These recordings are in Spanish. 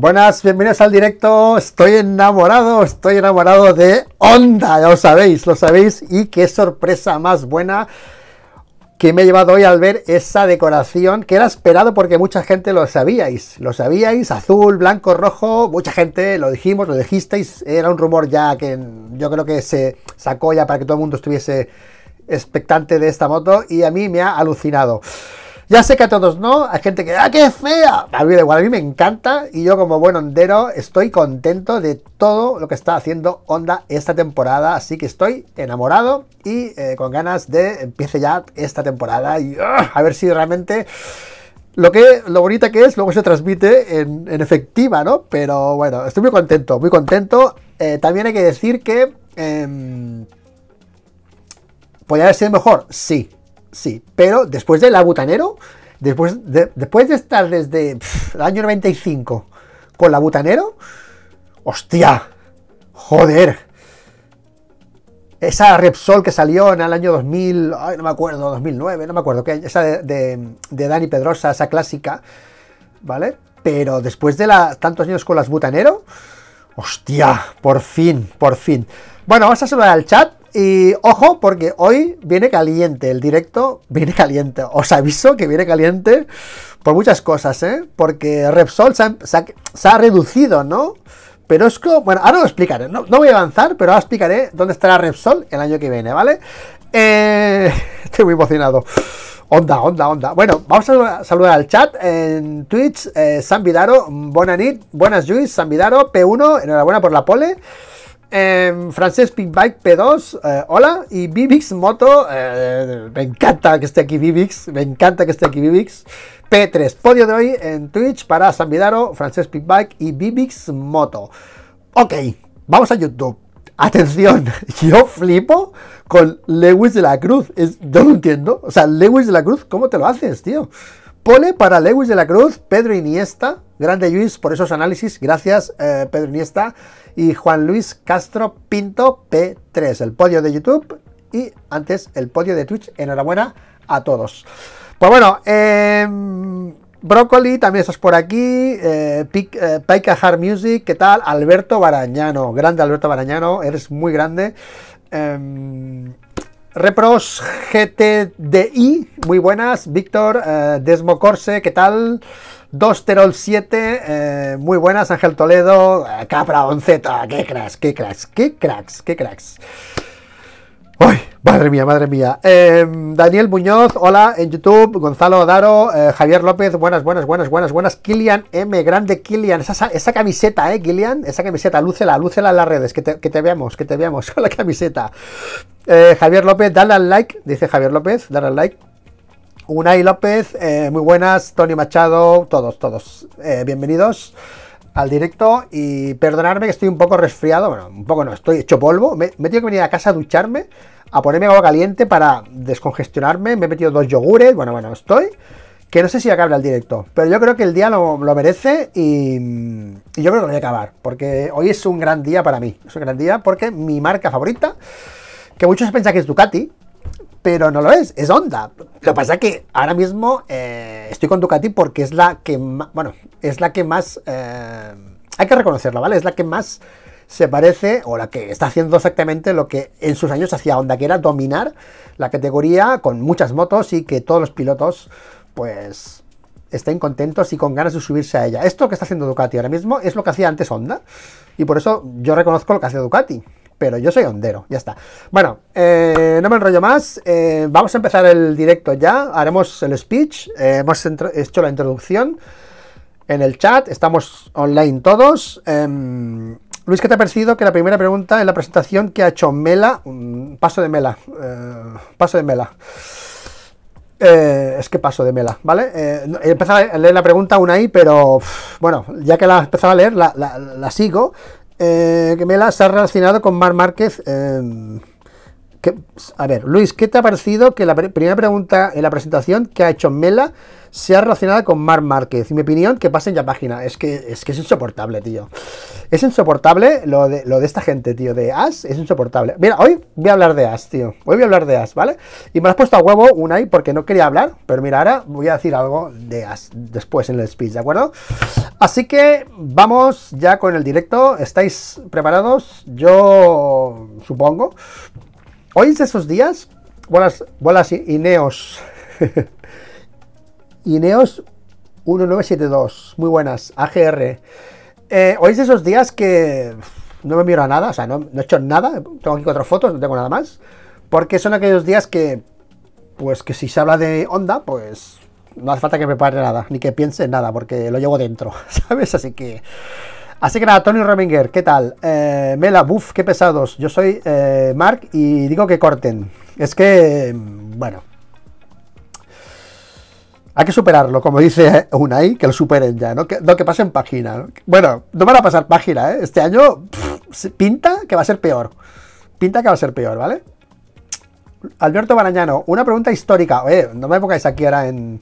Buenas, bienvenidos al directo. Estoy enamorado, estoy enamorado de Honda, ya lo sabéis, lo sabéis. Y qué sorpresa más buena que me he llevado hoy al ver esa decoración que era esperado porque mucha gente lo sabíais, lo sabíais, azul, blanco, rojo, mucha gente lo dijimos, lo dijisteis, era un rumor ya que yo creo que se sacó ya para que todo el mundo estuviese expectante de esta moto y a mí me ha alucinado. Ya sé que a todos no, hay gente que, ¡ah, qué fea! A mí igual, a mí me encanta y yo como buen hondero estoy contento de todo lo que está haciendo Honda esta temporada, así que estoy enamorado y eh, con ganas de empiece ya esta temporada y ¡ah! a ver si realmente lo que lo bonita que es luego se transmite en, efectiva, ¿no? Pero bueno, estoy muy contento, muy contento. Eh, también hay que decir que eh, podría haber sido mejor, sí, sí, pero después del Butanero, después de, después de estar desde el año 95 con la Butanero, hostia, joder. Esa Repsol que salió en el año 2000, ay, no me acuerdo, 2009, no me acuerdo, que esa de, Dani Pedrosa, esa clásica, ¿vale? Pero después de la, tantos años con las Butanero, hostia, por fin, por fin. Bueno, vamos a saludar al chat. Y ojo, porque hoy viene caliente, el directo viene caliente. Os aviso que viene caliente por muchas cosas, ¿eh? Porque Repsol se ha, reducido, ¿no? Pero es que, bueno, ahora lo explicaré. No, voy a avanzar, pero ahora explicaré dónde estará Repsol el año que viene, ¿vale? Eh, estoy muy emocionado. Onda, onda, onda. Bueno, vamos a saludar al chat en Twitch. Eh, San Vidaro, buenas buenas Juiz, San Vidaro, P1, enhorabuena por la pole. Eh, Francés Bike P2, eh, hola. Y Bibix Moto, eh, me encanta que esté aquí Bibix, me encanta que esté aquí Bibix. P3, podio de hoy en Twitch para San Vidaro, Francés Bike y Bibix Moto. Ok, vamos a YouTube. Atención, yo flipo con Lewis de la Cruz. Es, yo no entiendo. O sea, Lewis de la Cruz, ¿cómo te lo haces, tío? Pole para Lewis de la Cruz, Pedro Iniesta. Grande Luis por esos análisis. Gracias, Pedro Iniesta y Juan Luis Castro Pinto P3, el podio de YouTube y antes el podio de Twitch. Enhorabuena a todos. Pues bueno, eh, Brócoli, también estás por aquí. Eh, eh, Paika Hard Music, ¿qué tal? Alberto Barañano, grande Alberto Barañano, eres muy grande. Em, Repros GTDI, muy buenas. Víctor, Desmo Corse, ¿qué tal? 2 Terol 7, eh, muy buenas, Ángel Toledo, eh, Capra 11, qué cracks, qué cracks, qué cracks, qué cracks. ¡Ay! Madre mía, madre mía. Em, Daniel Muñoz, hola en YouTube. Gonzalo Daro, eh, Javier López, buenas, buenas, buenas, buenas, buenas. Kilian M, grande Kilian. Esa, camiseta, ¿eh, Kilian? Esa camiseta, lúcela, lúcela en las redes, que te, que te veamos, que te veamos con la camiseta. Javier López, dale al like, dice Javier López, dale al like. Unai López, eh, muy buenas, Tony Machado, todos, todos, eh, bienvenidos al directo y perdonarme que estoy un poco resfriado, bueno, un poco no, estoy hecho polvo, me, he tenido que venir a casa a ducharme, a ponerme agua caliente para descongestionarme, me he metido dos yogures, bueno, bueno, estoy, que no sé si acabe el directo, pero yo creo que el día lo, merece y, y, yo creo que lo voy a acabar, porque hoy es un gran día para mí, es un gran día porque mi marca favorita, que muchos piensan que es Ducati, pero no lo es, es Honda. Lo que pasa es que ahora mismo eh, estoy con Ducati porque es la que más, bueno, es la que más, eh, hay que reconocerlo, ¿vale? Es la que más se parece o la que está haciendo exactamente lo que en sus años hacía Honda, que era dominar la categoría con muchas motos y que todos los pilotos, pues, estén contentos y con ganas de subirse a ella. Esto que está haciendo Ducati ahora mismo es lo que hacía antes Honda y por eso yo reconozco lo que hace Ducati pero yo soy hondero, ya está. Bueno, eh, no me enrollo más, eh, vamos a empezar el directo ya, haremos el speech, eh, hemos hecho la introducción en el chat, estamos online todos. Em, Luis, ¿qué te ha parecido que la primera pregunta en la presentación que ha hecho Mela, paso de Mela, paso de Mela. es que paso de Mela, ¿vale? he empezado a leer la pregunta una ahí, pero bueno, ya que la he empezado a leer, la sigo eh, que se ha relacionado con Mar Márquez. A ver, Luis, ¿qué te ha parecido que la primera pregunta en la presentación que ha hecho Mela sea relacionada con Mar Márquez? Y mi opinión, que pasen ya página. Es que, es que es insoportable, tío. Es insoportable lo de, lo de esta gente, tío. De As, es insoportable. Mira, hoy voy a hablar de As, tío. Hoy voy a hablar de As, ¿vale? Y me has puesto a huevo una ahí porque no quería hablar. Pero mira, ahora voy a decir algo de As después en el speech, ¿de acuerdo? Así que vamos ya con el directo. ¿Estáis preparados? Yo supongo. Hoy es esos días. Bolas, bolas Ineos. Ineos 1972. Muy buenas. AGR. Eh, hoy es esos días que no me miro a nada. O sea, no, he hecho nada. Tengo aquí cuatro fotos, no tengo nada más. Porque son aquellos días que. Pues que si se habla de onda, pues no hace falta que prepare nada, ni que piense en nada, porque lo llevo dentro, ¿sabes? Así que Así que nada, Tony Rominger, ¿qué tal? Eh, Mela, buf, qué pesados. Yo soy eh, Mark y digo que corten. Es que, bueno. Hay que superarlo, como dice Unai, que lo superen ya, ¿no? Que, no, que pasen página. Bueno, no van a pasar página, ¿eh? Este año pinta que va a ser peor. Pinta que va a ser peor, ¿vale? Alberto Barañano, una pregunta histórica. Oye, no me pongáis aquí ahora en,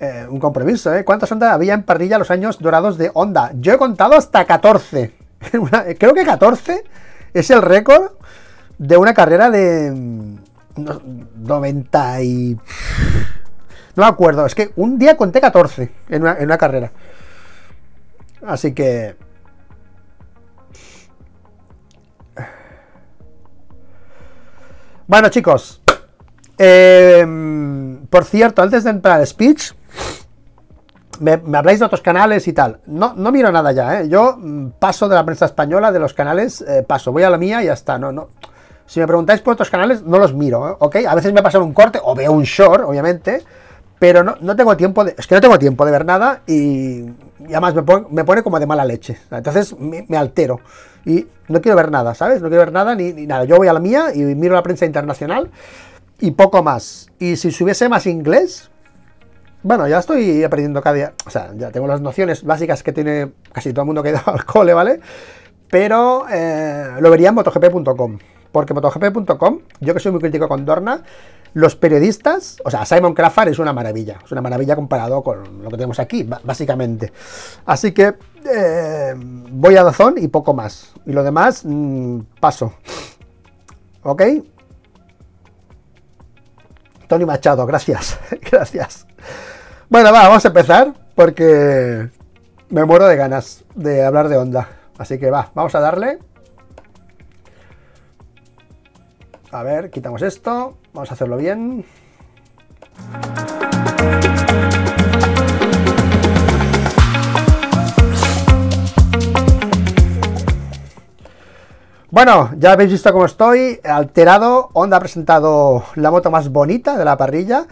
eh, un compromiso, ¿eh? ¿Cuántas ondas había en parrilla los años dorados de Honda? Yo he contado hasta 14. Creo que 14 es el récord de una carrera de 90 mm, y... No me acuerdo, es que un día conté 14 en una, carrera. Así que... Bueno, chicos. Eh, por cierto, antes de entrar al speech, me, habláis de otros canales y tal. No, no miro nada ya, ¿eh? Yo mm, paso de la prensa española, de los canales, eh, paso, voy a la mía y ya está. No, no. Si me preguntáis por otros canales, no los miro, ¿eh? A veces me pasa un corte o veo un short, obviamente, pero no, no, tengo tiempo de. Es que no tengo tiempo de ver nada y, además me pone, como de mala leche. Entonces me, altero y no quiero ver nada, ¿sabes? No quiero ver nada ni, ni, nada. Yo voy a la mía y miro la prensa internacional y poco más. Y si subiese más inglés, bueno, ya estoy aprendiendo cada día, o sea, ya tengo las nociones básicas que tiene casi todo el mundo que ido al cole, ¿vale? Pero eh, lo vería en motogp.com, porque motogp.com, yo que soy muy crítico con Dorna, los periodistas, o sea, Simon Crawford es una maravilla, es una maravilla comparado con lo que tenemos aquí, básicamente. Así que eh, voy a Dazón y poco más. Y lo demás, mm, paso. ¿Ok? Tony Machado, gracias, gracias. Bueno, va, vamos a empezar porque me muero de ganas de hablar de onda. Así que va, vamos a darle. A ver, quitamos esto. Vamos a hacerlo bien. Bueno, ya habéis visto cómo estoy, alterado. Honda ha presentado la moto más bonita de la parrilla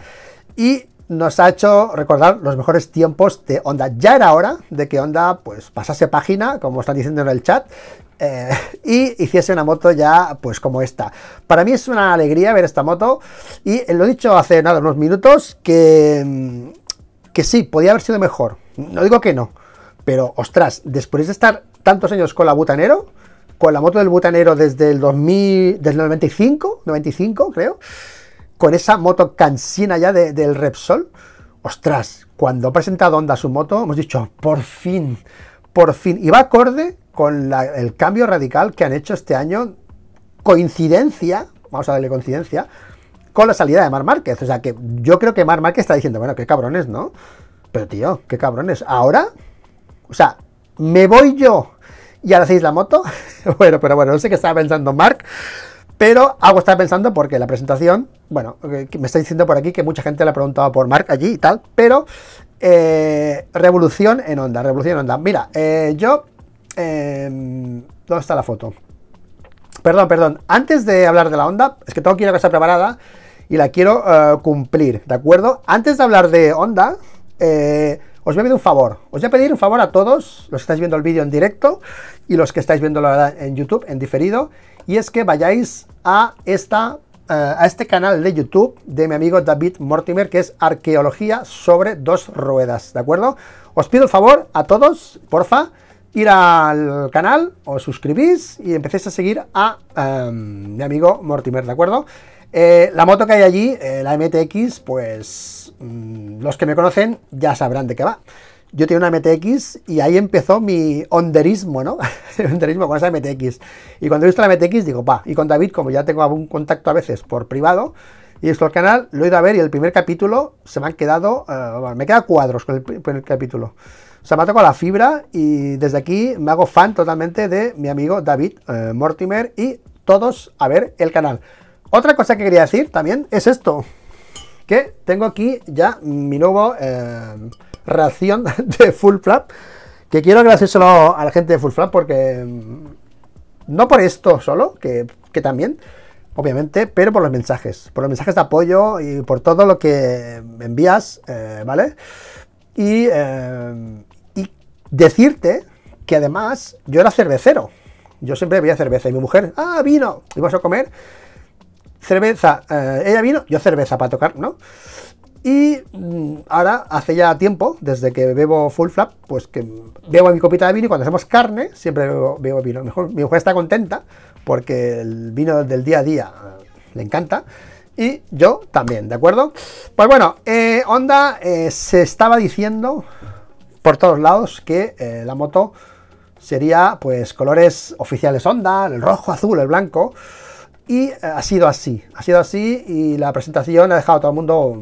y nos ha hecho recordar los mejores tiempos de Honda. Ya era hora de que Honda pues pasase página, como están diciendo en el chat, eh, y hiciese una moto ya pues como esta. Para mí es una alegría ver esta moto y lo he dicho hace nada, unos minutos, que, que sí, podía haber sido mejor. No digo que no, pero ostras, después de estar tantos años con la Butanero, con la moto del Butanero desde el 2000, desde el 95, 95 creo, con esa moto cansina ya del Repsol. Ostras, cuando ha presentado Honda su moto, hemos dicho, por fin, por fin. Y va acorde con el cambio radical que han hecho este año. Coincidencia, vamos a darle coincidencia, con la salida de Mar Márquez. O sea que yo creo que Mar Márquez está diciendo, bueno, qué cabrones, ¿no? Pero tío, qué cabrones. Ahora, o sea, me voy yo y ahora hacéis la moto. bueno, pero bueno, no sé qué estaba pensando Mark. Pero algo estaba pensando porque la presentación, bueno, me está diciendo por aquí que mucha gente le ha preguntado por Mark allí y tal, pero eh, revolución en onda, revolución en onda. Mira, eh, yo... Em, ¿Dónde está la foto? Perdón, perdón. Antes de hablar de la onda, es que tengo aquí una cosa preparada y la quiero eh, cumplir, ¿de acuerdo? Antes de hablar de onda, os voy a pedir un favor. Os voy a pedir un favor a todos los que estáis viendo el vídeo en directo y los que estáis viendo en YouTube en diferido y es que vayáis a, esta, eh, a este canal de YouTube de mi amigo David Mortimer, que es Arqueología sobre dos ruedas, ¿de acuerdo? Os pido el favor a todos, porfa, ir al canal, os suscribís y empecéis a seguir a em, mi amigo Mortimer, ¿de acuerdo? Eh, la moto que hay allí, eh, la MTX, pues mm, los que me conocen ya sabrán de qué va. Yo tenía una MTX y ahí empezó mi onderismo, ¿no? onderismo con esa MTX. Y cuando he visto la MTX digo, va, y con David, como ya tengo algún contacto a veces por privado, y esto el canal, lo he ido a ver y el primer capítulo se me han quedado, uh, me queda cuadros con el primer capítulo. O sea, me ha tocado la fibra y desde aquí me hago fan totalmente de mi amigo David uh, Mortimer y todos a ver el canal. Otra cosa que quería decir también es esto, que tengo aquí ya mi nuevo eh, reacción de Full Flap, que quiero agradecérselo a la gente de Full Flap porque mm, no por esto solo, que, también, obviamente, pero por los mensajes, por los mensajes de apoyo y por todo lo que envías, eh, ¿vale? Y, eh, y decirte que además yo era cervecero. Yo siempre bebía cerveza y mi mujer, ah, vino, y vamos a comer cerveza, eh, ella vino, yo cerveza para tocar, ¿no? Y mm, ahora, hace ya tiempo, desde que bebo full flap, pues que bebo mi copita de vino y cuando hacemos carne, siempre bebo, vino. Mejor, mi mujer está contenta porque el vino del día a día eh, le encanta. Y yo también, ¿de acuerdo? Pues bueno, eh, Honda se estaba diciendo por todos lados que la moto sería pues colores oficiales Honda, el rojo, azul, el blanco. Y eh, ha sido así, ha sido así y la presentación ha dejado a todo el mundo,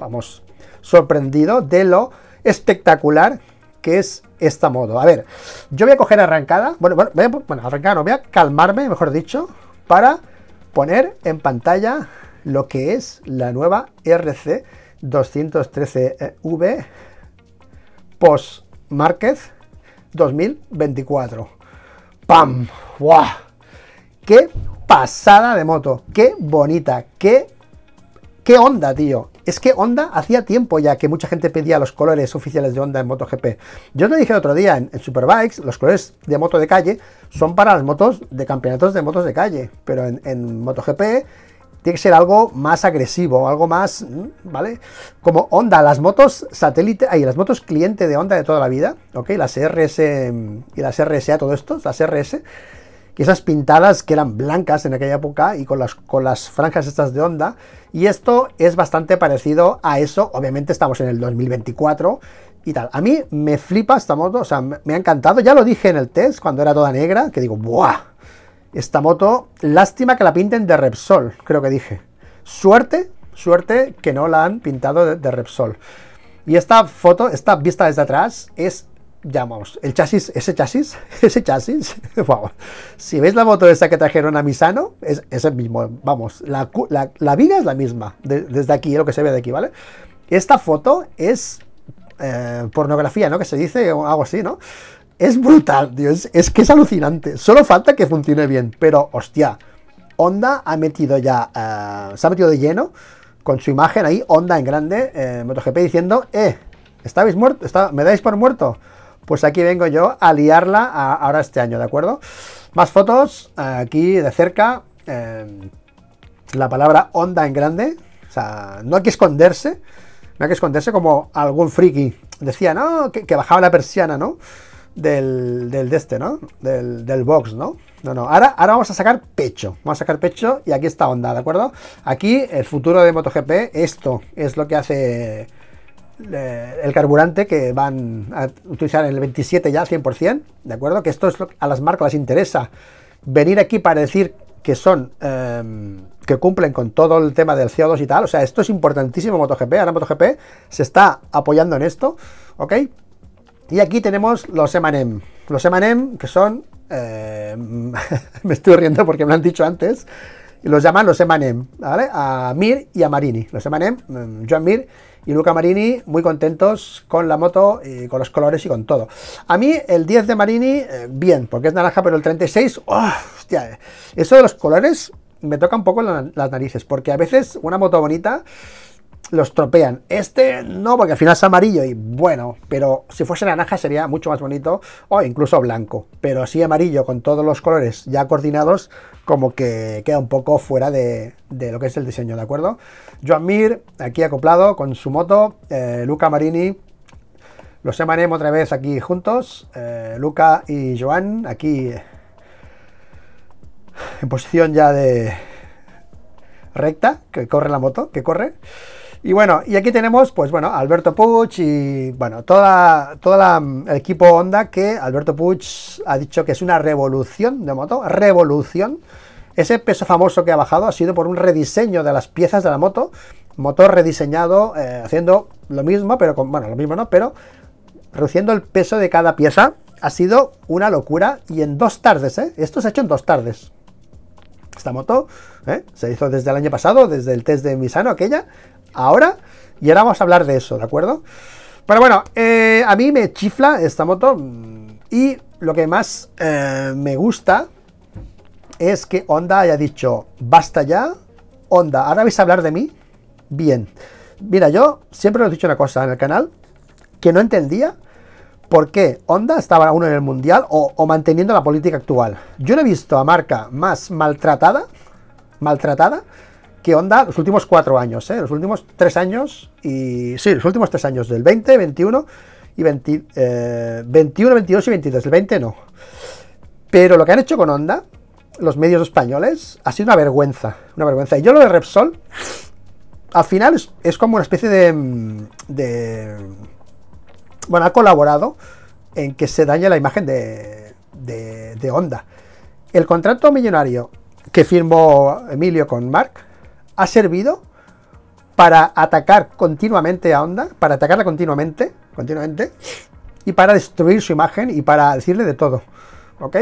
vamos, sorprendido de lo espectacular que es esta modo. A ver, yo voy a coger arrancada, bueno, bueno, voy a, bueno no, voy a calmarme, mejor dicho, para poner en pantalla lo que es la nueva RC 213V Post Márquez 2024. ¡Pam! ¡Guau! ¡Qué pasada de moto. Qué bonita, qué, qué onda, tío. Es que Honda hacía tiempo ya que mucha gente pedía los colores oficiales de Honda en MotoGP. Yo te dije el otro día, en, Superbikes, los colores de moto de calle son para las motos de campeonatos de motos de calle. Pero en, MotoGP tiene que ser algo más agresivo, algo más, mm, ¿vale? Como Honda, las motos satélite, ahí, las motos cliente de Honda de toda la vida, ¿ok? Las RS y las RSA, todo esto, las RS y esas pintadas que eran blancas en aquella época y con las, con las franjas estas de onda. Y esto es bastante parecido a eso. Obviamente estamos en el 2024 y tal. A mí me flipa esta moto, o sea, me ha encantado. Ya lo dije en el test cuando era toda negra, que digo, ¡buah! Esta moto, lástima que la pinten de Repsol, creo que dije. Suerte, suerte que no la han pintado de, de Repsol. Y esta foto, esta vista desde atrás, es ya vamos, el chasis, ese chasis, ese chasis, wow. Si veis la moto esa que trajeron a Misano, es, el mismo, vamos, la, la, viga es la misma, desde aquí, lo que se ve de aquí, ¿vale? Esta foto es eh, pornografía, ¿no? Que se dice o algo así, ¿no? Es brutal, tío, es, que es alucinante. Solo falta que funcione bien, pero hostia, Honda ha metido ya, eh, se ha metido de lleno con su imagen ahí, Honda en grande, eh, MotoGP diciendo, eh, ¿estáis muerto? ¿Está, ¿Me dais por muerto? Pues aquí vengo yo a liarla ahora este año, ¿de acuerdo? Más fotos, aquí de cerca, em, la palabra onda en grande, o sea, no hay que esconderse, no hay que esconderse como algún friki decía, ¿no? Que, bajaba la persiana, ¿no? Del, del de este, ¿no? Del, del box, ¿no? No, no, ahora, ahora vamos a sacar pecho, vamos a sacar pecho y aquí está onda, ¿de acuerdo? Aquí el futuro de MotoGP, esto es lo que hace el carburante que van a utilizar en el 27 ya al 100%, ¿de acuerdo? Que esto es lo que a las marcas les interesa. Venir aquí para decir que son, em, que cumplen con todo el tema del CO2 y tal, o sea, esto es importantísimo MotoGP, ahora MotoGP se está apoyando en esto, ¿ok? Y aquí tenemos los Emanem, los Emanem que son, em, me estoy riendo porque me lo han dicho antes, los llaman los Emanem, ¿vale? A Mir y a Marini, los em, Joan Mir y Luca Marini muy contentos con la moto, y con los colores y con todo. A mí el 10 de Marini, eh, bien, porque es naranja, pero el 36, hostia, eso de los colores me toca un poco las narices, porque a veces una moto bonita los tropean. Este no, porque al final es amarillo y bueno, pero si fuese naranja sería mucho más bonito o incluso blanco. Pero así amarillo con todos los colores ya coordinados, como que queda un poco fuera de, lo que es el diseño, ¿de acuerdo? Joan Mir, aquí acoplado con su moto, eh, Luca Marini, Los llamaremos otra vez aquí juntos, eh, Luca y Joan, aquí en posición ya de recta, que corre la moto, que corre. Y bueno, y aquí tenemos, pues bueno, Alberto Puig y, bueno, toda, toda el equipo Honda que Alberto Puig ha dicho que es una revolución de moto, revolución. Ese peso famoso que ha bajado ha sido por un rediseño de las piezas de la moto, motor rediseñado, eh, haciendo lo mismo, pero con, bueno, lo mismo no, pero reduciendo el peso de cada pieza. Ha sido una locura y en dos tardes, ¿eh? Esto se ha hecho en dos tardes. Esta moto ¿eh? se hizo desde el año pasado, desde el test de Misano, aquella, ahora, y ahora vamos a hablar de eso, ¿de acuerdo? Pero bueno, eh, a mí me chifla esta moto mm, y lo que más eh, me gusta es que Honda haya dicho, basta ya, Honda, ahora vais a hablar de mí, bien. Mira, yo siempre os he dicho una cosa en el canal, que no entendía por qué Honda estaba aún en el Mundial o, o manteniendo la política actual. Yo no he visto a marca más maltratada, maltratada, que Honda los últimos cuatro años, ¿eh? los últimos tres años, y sí, los últimos tres años, del 20, 21 y 21, 22 y 23, el 20 no. Pero lo que han hecho con Honda, los medios españoles, ha sido una vergüenza, una vergüenza. Y yo lo de Repsol, al final es, como una especie de, de, Bueno, ha colaborado en que se dañe la imagen de, de, de Honda. El contrato millonario que firmó Emilio con Mark ha servido para atacar continuamente a Honda, para atacarla continuamente, continuamente, y para destruir su imagen y para decirle de todo. ¿Ok?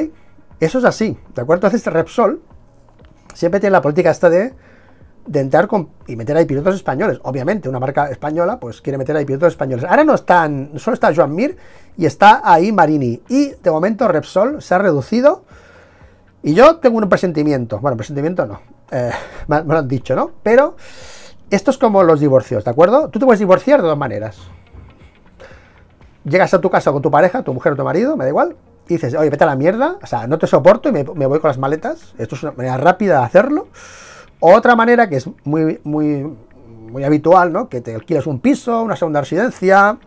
Eso es así, ¿de acuerdo? Entonces Repsol siempre tiene la política esta de, de entrar y meter ahí pilotos españoles. Obviamente, una marca española pues quiere meter ahí pilotos españoles. Ahora no están, solo está Joan Mir y está ahí Marini. Y de momento Repsol se ha reducido. Y yo tengo un presentimiento, bueno, presentimiento no, eh, me, lo han dicho, ¿no? Pero esto es como los divorcios, ¿de acuerdo? Tú te puedes divorciar de dos maneras. Llegas a tu casa con tu pareja, tu mujer o tu marido, me da igual, y dices, oye, vete a la mierda, o sea, no te soporto y me, voy con las maletas. Esto es una manera rápida de hacerlo. Otra manera que es muy, muy, muy habitual, ¿no? Que te alquilas un piso, una segunda residencia,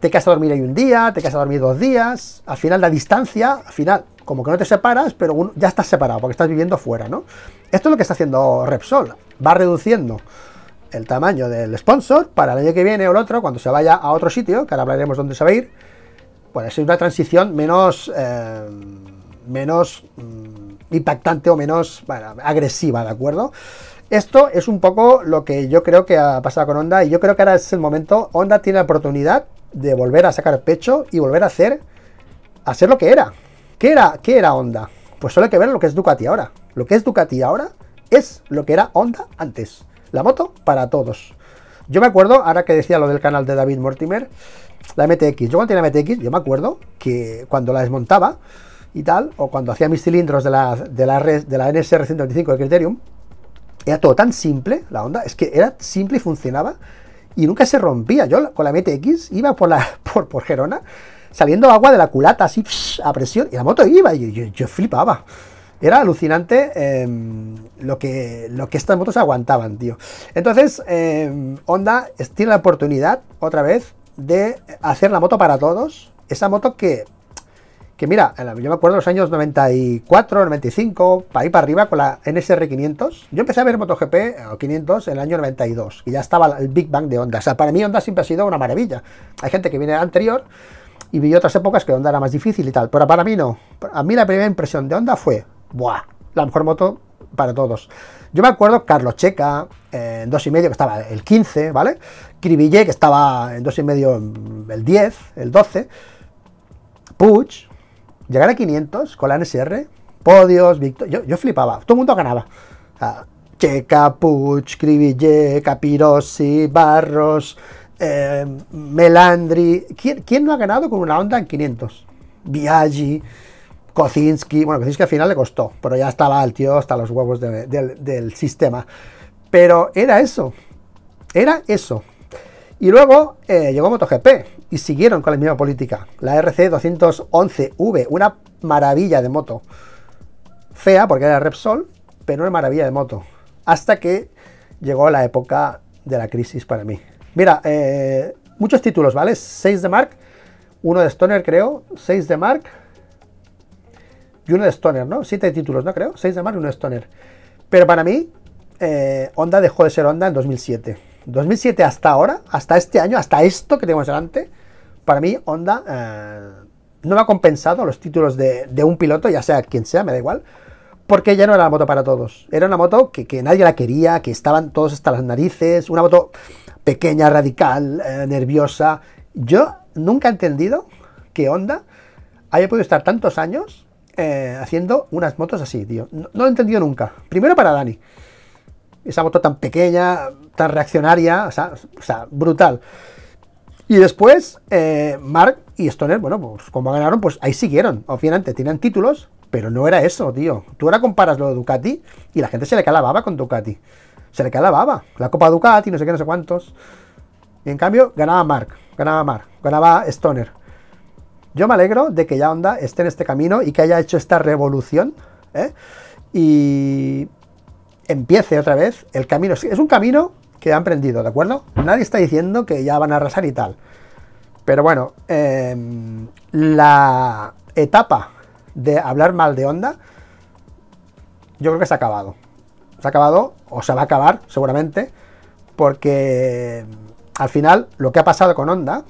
te quedas a dormir ahí un día, te quedas a dormir dos días, al final la distancia, al final como que no te separas, pero ya estás separado porque estás viviendo fuera, ¿no? Esto es lo que está haciendo Repsol, va reduciendo el tamaño del sponsor para el año que viene o el otro, cuando se vaya a otro sitio, que ahora hablaremos dónde se va a ir, puede ser una transición menos, eh, menos mm, impactante o menos agresiva, ¿de acuerdo? Esto es un poco lo que yo creo que ha pasado con Honda y yo creo que ahora es el momento, Honda tiene la oportunidad de volver a sacar pecho y volver a hacer, a ser lo que era, ¿Qué era, ¿Qué era Honda? Pues solo hay que ver lo que es Ducati ahora. Lo que es Ducati ahora es lo que era Honda antes. La moto para todos. Yo me acuerdo, ahora que decía lo del canal de David Mortimer, la MTX. Yo cuando tenía MTX, yo me acuerdo que cuando la desmontaba y tal, o cuando hacía mis cilindros de la, de la, de la NSR 125 de Criterium, era todo tan simple, la Honda, es que era simple y funcionaba y nunca se rompía. Yo con la MTX iba por, la, por, por Gerona saliendo agua de la culata así a presión y la moto iba y yo, flipaba. Era alucinante em, lo, que, lo que estas motos aguantaban, tío. Entonces, eh, Honda tiene la oportunidad, otra vez, de hacer la moto para todos. Esa moto que, que mira, yo me acuerdo de los años 94, 95, para ir para arriba con la NSR 500. Yo empecé a ver MotoGP o 500 en el año 92 y ya estaba el Big Bang de Honda. O sea, para mí Honda siempre ha sido una maravilla. Hay gente que viene anterior y vi otras épocas que Honda era más difícil y tal, pero para mí no. A mí la primera impresión de Honda fue, ¡buah! La mejor moto para todos. Yo me acuerdo Carlos Checa eh, en 2,5 que estaba el 15, ¿vale? Cribillé que estaba en 2,5 el 10, el 12. Puch, llegar a 500 con la NSR, podios, Victor, yo, flipaba, todo el mundo ganaba. Checa, Puch, Cribillé, Capirossi, Barros, eh, Melandri. ¿Quién, no ha ganado con una Honda en 500? Biaggi, Kocinski. Bueno, Kocinski al final le costó, pero ya estaba el tío hasta los huevos del sistema. Pero era eso. Era eso. Y luego eh, llegó MotoGP y siguieron con la misma política. La RC 211V, una maravilla de moto. Fea porque era Repsol, pero una maravilla de moto. Hasta que llegó la época de la crisis para mí. Mira, eh, muchos títulos, ¿vale? 6 de Mark, uno de Stoner, creo, seis de Mark y uno de Stoner, ¿no? Siete títulos, ¿no? Creo, seis de Mark y uno de Stoner. Pero para mí, eh, Honda dejó de ser Honda en 2007. 2007 hasta ahora, hasta este año, hasta esto que tenemos delante, para mí Honda eh, no me ha compensado los títulos de, un piloto, ya sea quien sea, me da igual, porque ya no era la moto para todos. Era una moto que, nadie la quería, que estaban todos hasta las narices, una moto pequeña, radical, eh, nerviosa. Yo nunca he entendido que Honda haya podido estar tantos años haciendo unas motos así, tío. No, lo he entendido nunca. Primero para Dani esa moto tan pequeña, tan reaccionaria, o sea, brutal. Y después, eh, Mark y Stoner, bueno, pues como ganaron, pues ahí siguieron. Obviamente, tienen títulos, pero no era eso, tío. Tú ahora comparas lo de Ducati y la gente se le cae la baba con Ducati. Se le cae la baba. La Copa Ducati, no sé qué, no sé cuántos. Y en cambio, ganaba Mark, ganaba Mark, ganaba Stoner. Yo me alegro de que ya Honda esté en este camino y que haya hecho esta revolución. ¿eh? Y empiece otra vez el camino. Es un camino que han aprendido, ¿de acuerdo? Nadie está diciendo que ya van a arrasar y tal. Pero bueno, em, la etapa de hablar mal de Honda, yo creo que se ha acabado. Se ha acabado, o se va a acabar, seguramente, porque al final lo que ha pasado con Honda,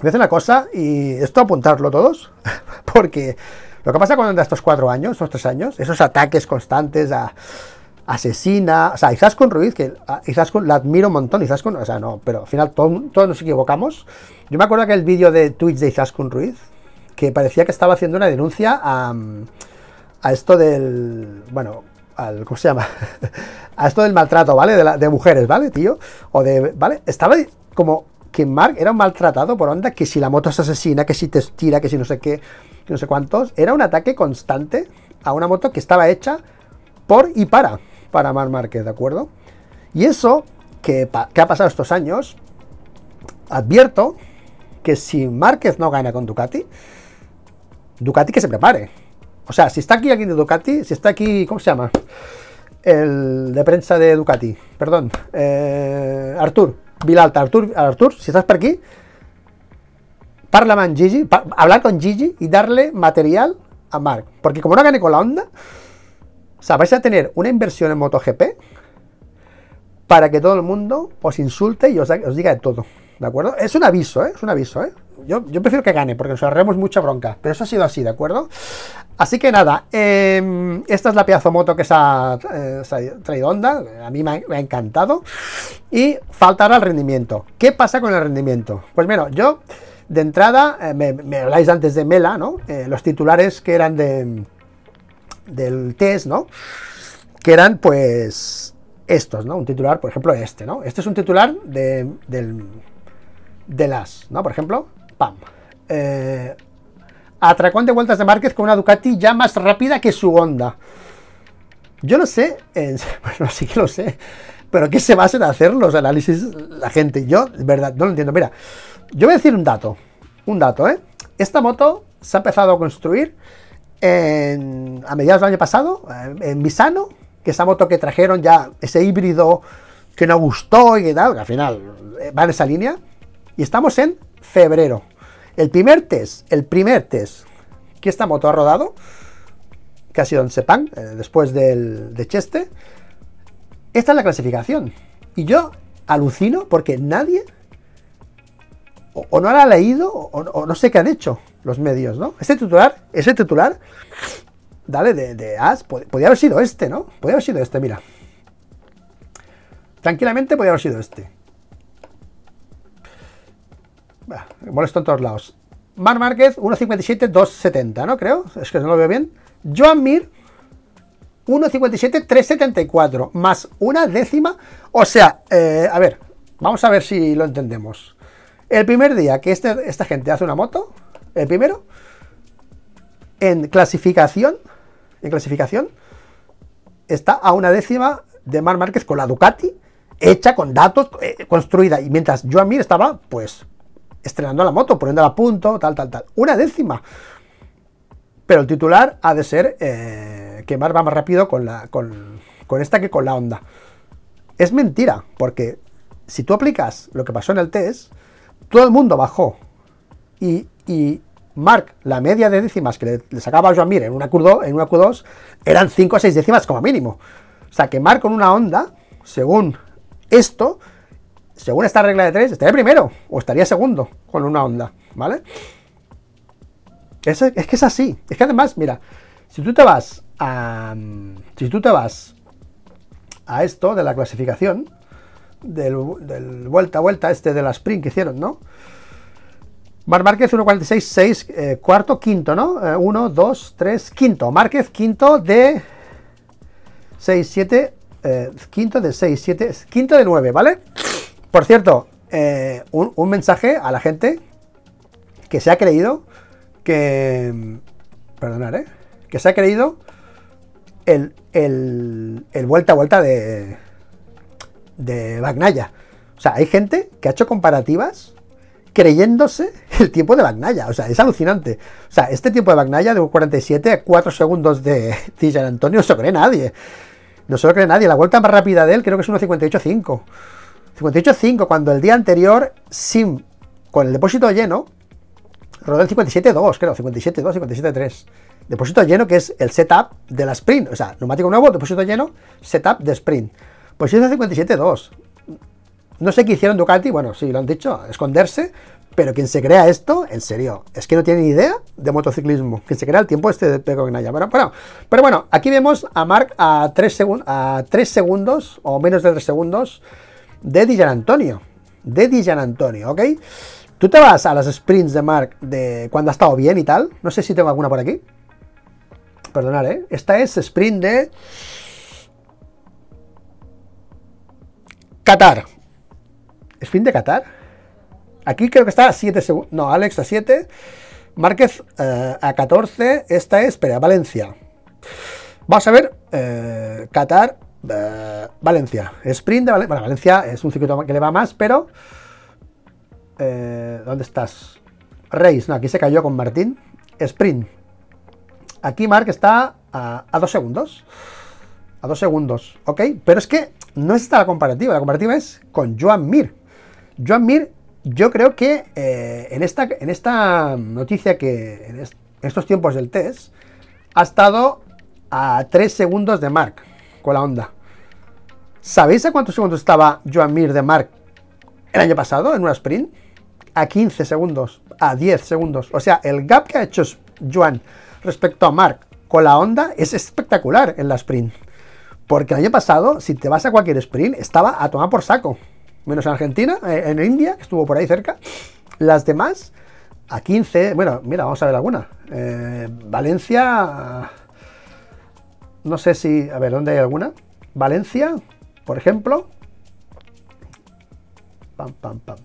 me hace una cosa, y esto apuntarlo todos, porque lo que pasa con Honda estos cuatro años, estos tres años, esos ataques constantes a asesina, o sea, Izaskun Ruiz, que Izaskun la admiro un montón, Izaskun, o sea, no, pero al final todos nos equivocamos. Yo me acuerdo que el vídeo de Twitch de Izaskun Ruiz, que parecía que estaba haciendo una denuncia a, a esto del, bueno, al, ¿cómo se llama? a esto del maltrato, ¿vale? De, de, mujeres, ¿vale, tío? O de, ¿vale? Estaba como que Mark era un maltratado por onda, que si la moto es asesina, que si te tira, que si no sé qué, que no sé cuántos. Era un ataque constante a una moto que estaba hecha por y para para Mar Márquez, ¿de acuerdo? Y eso que, ha pasado estos años, advierto que si Márquez no gana con Ducati, Ducati que se prepare. O sea, si está aquí alguien de Ducati, si está aquí, ¿cómo se llama? El de prensa de Ducati, perdón, eh, Artur, Vilalta, Artur, Artur, si estás por aquí, parla con Gigi, hablar con Gigi y darle material a Mark. Porque como no gane con la onda, o sea, vais a tener una inversión en MotoGP para que todo el mundo os insulte y os, diga de todo. ¿De acuerdo? Es un aviso, ¿eh? Es un aviso, ¿eh? Yo, prefiero que gane porque nos ahorremos mucha bronca. Pero eso ha sido así, ¿de acuerdo? Así que nada, em, esta es la pedazo moto que se ha, eh, traído Honda. A mí me ha, encantado. Y faltará el rendimiento. ¿Qué pasa con el rendimiento? Pues bueno, yo de entrada, eh, me, habláis antes de Mela, ¿no? Eh, los titulares que eran de del test, ¿no? Que eran, pues, estos, ¿no? Un titular, por ejemplo, este, ¿no? Este es un titular de, del, de las, ¿no? Por ejemplo, pam. Eh, de vueltas de Márquez con una Ducati ya más rápida que su Honda. Yo no sé, bueno, sí que lo sé, pero ¿qué se basa en hacer los análisis la gente? Yo, de verdad, no lo entiendo. Mira, yo voy a decir un dato, un dato, ¿eh? Esta moto se ha empezado a construir a mediados del año pasado, en Misano, que esa moto que trajeron ya, ese híbrido que no gustó y tal, que al final eh, va en esa línea. Y estamos en febrero. El primer test, el primer test que esta moto ha rodado, que ha sido en Sepang, eh, después del, de Cheste, esta es la clasificación. Y yo alucino porque nadie o, no la ha leído o, no sé qué han hecho los medios, ¿no? Ese titular, ese titular, dale, de, As, podría haber sido este, ¿no? Podría haber sido este, mira. Tranquilamente podría haber sido este. Bah, molesto en todos lados. Mar Márquez, 1.57, 2.70, ¿no? Creo. Es que no lo veo bien. Joan Mir, 1.57, 3.74. Más una décima. O sea, eh, a ver, vamos a ver si lo entendemos. El primer día que este, esta gente hace una moto, el primero, en clasificación, en clasificación, está a una décima de Mar Márquez con la Ducati, hecha con datos, eh, construida. Y mientras Joan Mir estaba, pues, estrenando la moto, poniéndola a punto, tal, tal, tal. Una décima. Pero el titular ha de ser eh, que Mar va más rápido con, la, con, con esta que con la Honda. Es mentira, porque si tú aplicas lo que pasó en el test, todo el mundo bajó. Y, y Mark, la media de décimas que le, sacaba a Joan Mir en una, Q2, en una Q2 eran 5 o 6 décimas como mínimo. O sea que Mark con una onda, según esto, según esta regla de 3, estaría primero o estaría segundo con una onda, ¿vale? Es, es que es así. Es que además, mira, si tú te vas a. Si tú te vas a esto de la clasificación, del, vuelta a vuelta, este de la sprint que hicieron, ¿no? Mar Márquez 1.46, 6, eh, cuarto, quinto, ¿no? 1, 2, 3, quinto. Márquez, quinto de 6, 7, eh, quinto de 6, 7, quinto de 9, ¿vale? Por cierto, eh, un, mensaje a la gente que se ha creído que... Perdonad, ¿eh? Que se ha creído el, el, el vuelta a vuelta de, de Bagnaya. O sea, hay gente que ha hecho comparativas creyéndose el tiempo de Bagnaya. O sea, es alucinante. O sea, este tiempo de Bagnaya de 47 a 4 segundos de Tijan Antonio no se cree nadie. No se lo cree nadie. La vuelta más rápida de él creo que es 1.58.5. 58.5 cuando el día anterior, sin, con el depósito lleno, rodó el 57.2, creo, 57.2, 57.3. Depósito lleno que es el setup de la sprint. O sea, neumático nuevo, depósito lleno, setup de sprint. Pues es 57.2. No sé qué hicieron Ducati, bueno, sí, lo han dicho, esconderse, pero quien se crea esto, en serio, es que no tiene ni idea de motociclismo. Quien se crea el tiempo este de Pego Bueno, bueno, pero bueno, aquí vemos a Mark a 3, a 3 segundos, o menos de 3 segundos, de Dijan Antonio. De Dijan Antonio, ¿ok? Tú te vas a las sprints de Mark de cuando ha estado bien y tal. No sé si tengo alguna por aquí. Perdonad, ¿eh? Esta es sprint de... Qatar. ¿Sprint de Qatar? Aquí creo que está a 7 segundos. No, Alex a 7. Márquez eh, a 14. Esta es, espera, Valencia. Vamos a ver. Eh, Qatar, eh, Valencia. Sprint de Valencia. Bueno, Valencia es un circuito que le va más, pero. ¿Dónde estás? Reis. No, aquí se cayó con Martín. Sprint. Aquí Mark está a, 2 segundos. A 2 segundos, ¿ok? Pero es que no está la comparativa. La comparativa es con Joan Mir. Joan Mir, yo creo que eh, en, esta, en esta noticia que en, estos tiempos del test ha estado a 3 segundos de Mark con la onda. ¿Sabéis a cuántos segundos estaba Joan Mir de Mark el año pasado en una sprint? A 15 segundos, a 10 segundos. O sea, el gap que ha hecho Joan respecto a Mark con la onda es espectacular en la sprint. Porque el año pasado, si te vas a cualquier sprint, estaba a tomar por saco menos en Argentina, eh, en India, que estuvo por ahí cerca. Las demás, a 15, bueno, mira, vamos a ver alguna. Eh, Valencia, no sé si, a ver, ¿dónde hay alguna? Valencia, por ejemplo. Pam, pam, pam.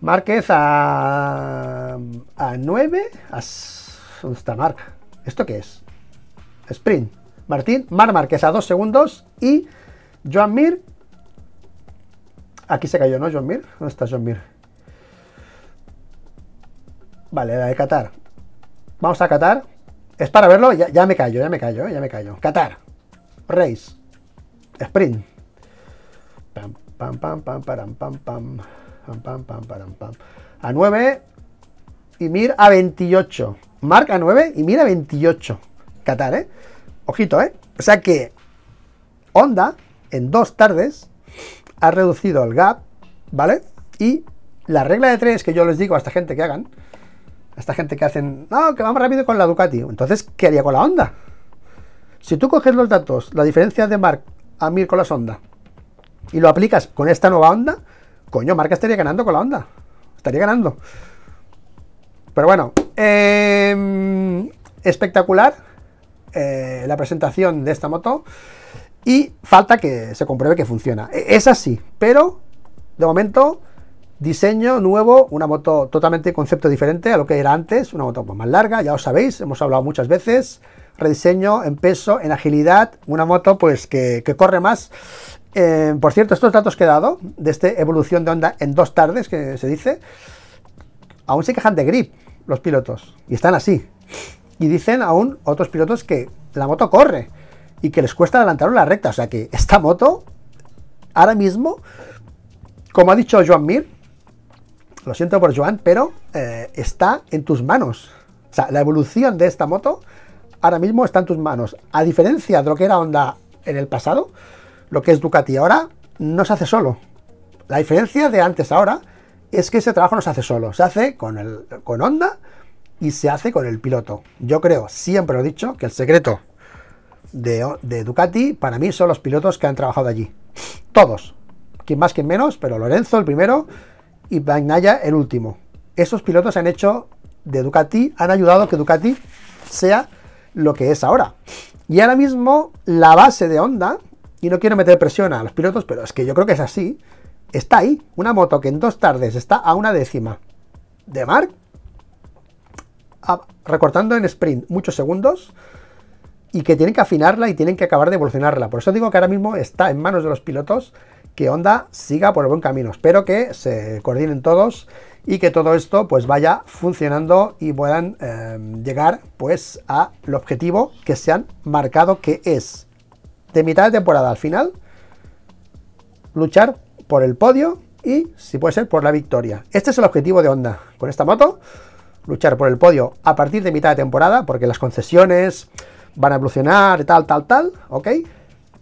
Márquez a, a 9. A, ¿Dónde está Marc? ¿Esto qué es? Sprint. Martín, Mar Márquez a 2 segundos y Joan Mir Aquí se cayó, ¿no, John Mir? ¿Dónde está John Mir? Vale, la de Qatar. Vamos a Qatar. Es para verlo, ya, me callo, ya me callo, ya me callo. Qatar. Race. Sprint. Pam, pam, pam, pam, pam, pam, pam. Pam, pam, pam, pam, pam. A 9 y Mir a 28. Mark a 9 y Mir a 28. Qatar, ¿eh? Ojito, ¿eh? O sea que Honda en dos tardes ha reducido el gap, ¿vale? Y la regla de tres que yo les digo a esta gente que hagan, esta gente que hacen, no, que vamos rápido con la Ducati. Entonces, ¿qué haría con la Honda? Si tú coges los datos, la diferencia de Mark a Mir con la Honda, y lo aplicas con esta nueva Honda, coño, Mark estaría ganando con la Honda. Estaría ganando. Pero bueno, em, espectacular eh, la presentación de esta moto. Y falta que se compruebe que funciona. E, es así, pero de momento diseño nuevo, una moto totalmente concepto diferente a lo que era antes, una moto más larga, ya os sabéis, hemos hablado muchas veces, rediseño en peso, en agilidad, una moto pues que, corre más. Eh, por cierto, estos datos que he dado de esta evolución de onda en dos tardes, que se dice, aún se quejan de grip los pilotos, y están así. Y dicen aún otros pilotos que la moto corre y que les cuesta adelantar la recta. O sea que esta moto, ahora mismo, como ha dicho Joan Mir, lo siento por Joan, pero eh, está en tus manos. O sea, la evolución de esta moto ahora mismo está en tus manos. A diferencia de lo que era Honda en el pasado, lo que es Ducati ahora no se hace solo. La diferencia de antes ahora es que ese trabajo no se hace solo, se hace con, el, con Honda y se hace con el piloto. Yo creo, siempre lo he dicho, que el secreto de, Ducati para mí son los pilotos que han trabajado allí. Todos. Quien más, quien menos, pero Lorenzo el primero y Bagnaia el último. Esos pilotos han hecho de Ducati, han ayudado a que Ducati sea lo que es ahora. Y ahora mismo la base de Honda, y no quiero meter presión a los pilotos, pero es que yo creo que es así, está ahí. Una moto que en dos tardes está a una décima de Mark, recortando en sprint muchos segundos, y que tienen que afinarla y tienen que acabar de evolucionarla. Por eso digo que ahora mismo está en manos de los pilotos que Honda siga por el buen camino. Espero que se coordinen todos y que todo esto pues vaya funcionando y puedan em, llegar pues al objetivo que se han marcado que es de mitad de temporada al final luchar por el podio y si puede ser por la victoria. Este es el objetivo de Honda con esta moto, luchar por el podio a partir de mitad de temporada porque las concesiones van a evolucionar, tal, tal, tal, ¿ok?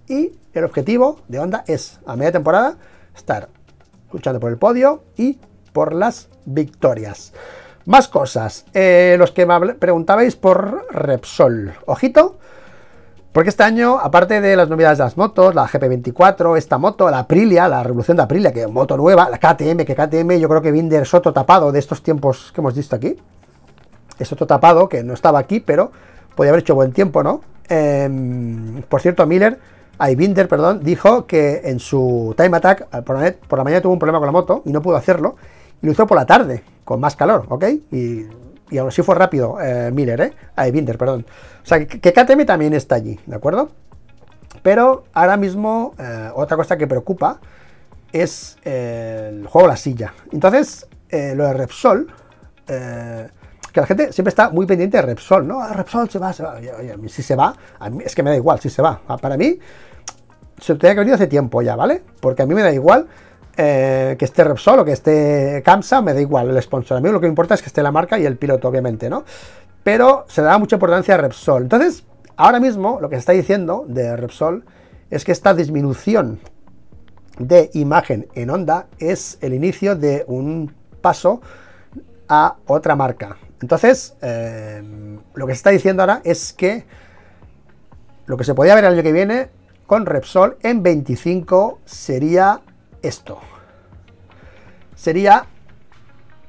Y el objetivo de Honda es, a media temporada, estar luchando por el podio y por las victorias. Más cosas. Eh, los que me preguntabais por Repsol. Ojito, porque este año, aparte de las novedades de las motos, la GP24, esta moto, la Aprilia, la revolución de Aprilia, que es moto nueva, la KTM, que KTM yo creo que Binder es otro tapado de estos tiempos que hemos visto aquí. Es otro tapado que no estaba aquí, pero podía haber hecho buen tiempo, ¿no? Em, por cierto, Miller, Binder, perdón, dijo que en su Time Attack por la, mañana tuvo un problema con la moto y no pudo hacerlo, y lo hizo por la tarde, con más calor, ¿ok? Y, y aún así fue rápido eh, Miller, ¿eh? Binder, perdón. O sea, que, KTM también está allí, ¿de acuerdo? Pero ahora mismo, eh, otra cosa que preocupa es eh, el juego de la silla. Entonces, lo de Repsol, que la gente siempre está muy pendiente de Repsol, ¿no? Ah, Repsol se va, se va. Si se va, es que me da igual si se va. Ah, para mí, se tenía que venir hace tiempo ya, ¿vale? Porque a mí me da igual eh, que esté Repsol o que esté Kamsa, me da igual el sponsor. A mí lo que me importa es que esté la marca y el piloto, obviamente, ¿no? Pero se da mucha importancia a Repsol. Entonces, ahora mismo lo que se está diciendo de Repsol es que esta disminución de imagen en onda es el inicio de un paso a otra marca. Entonces, eh, lo que se está diciendo ahora es que lo que se podía ver el año que viene con Repsol en 25 sería esto. Sería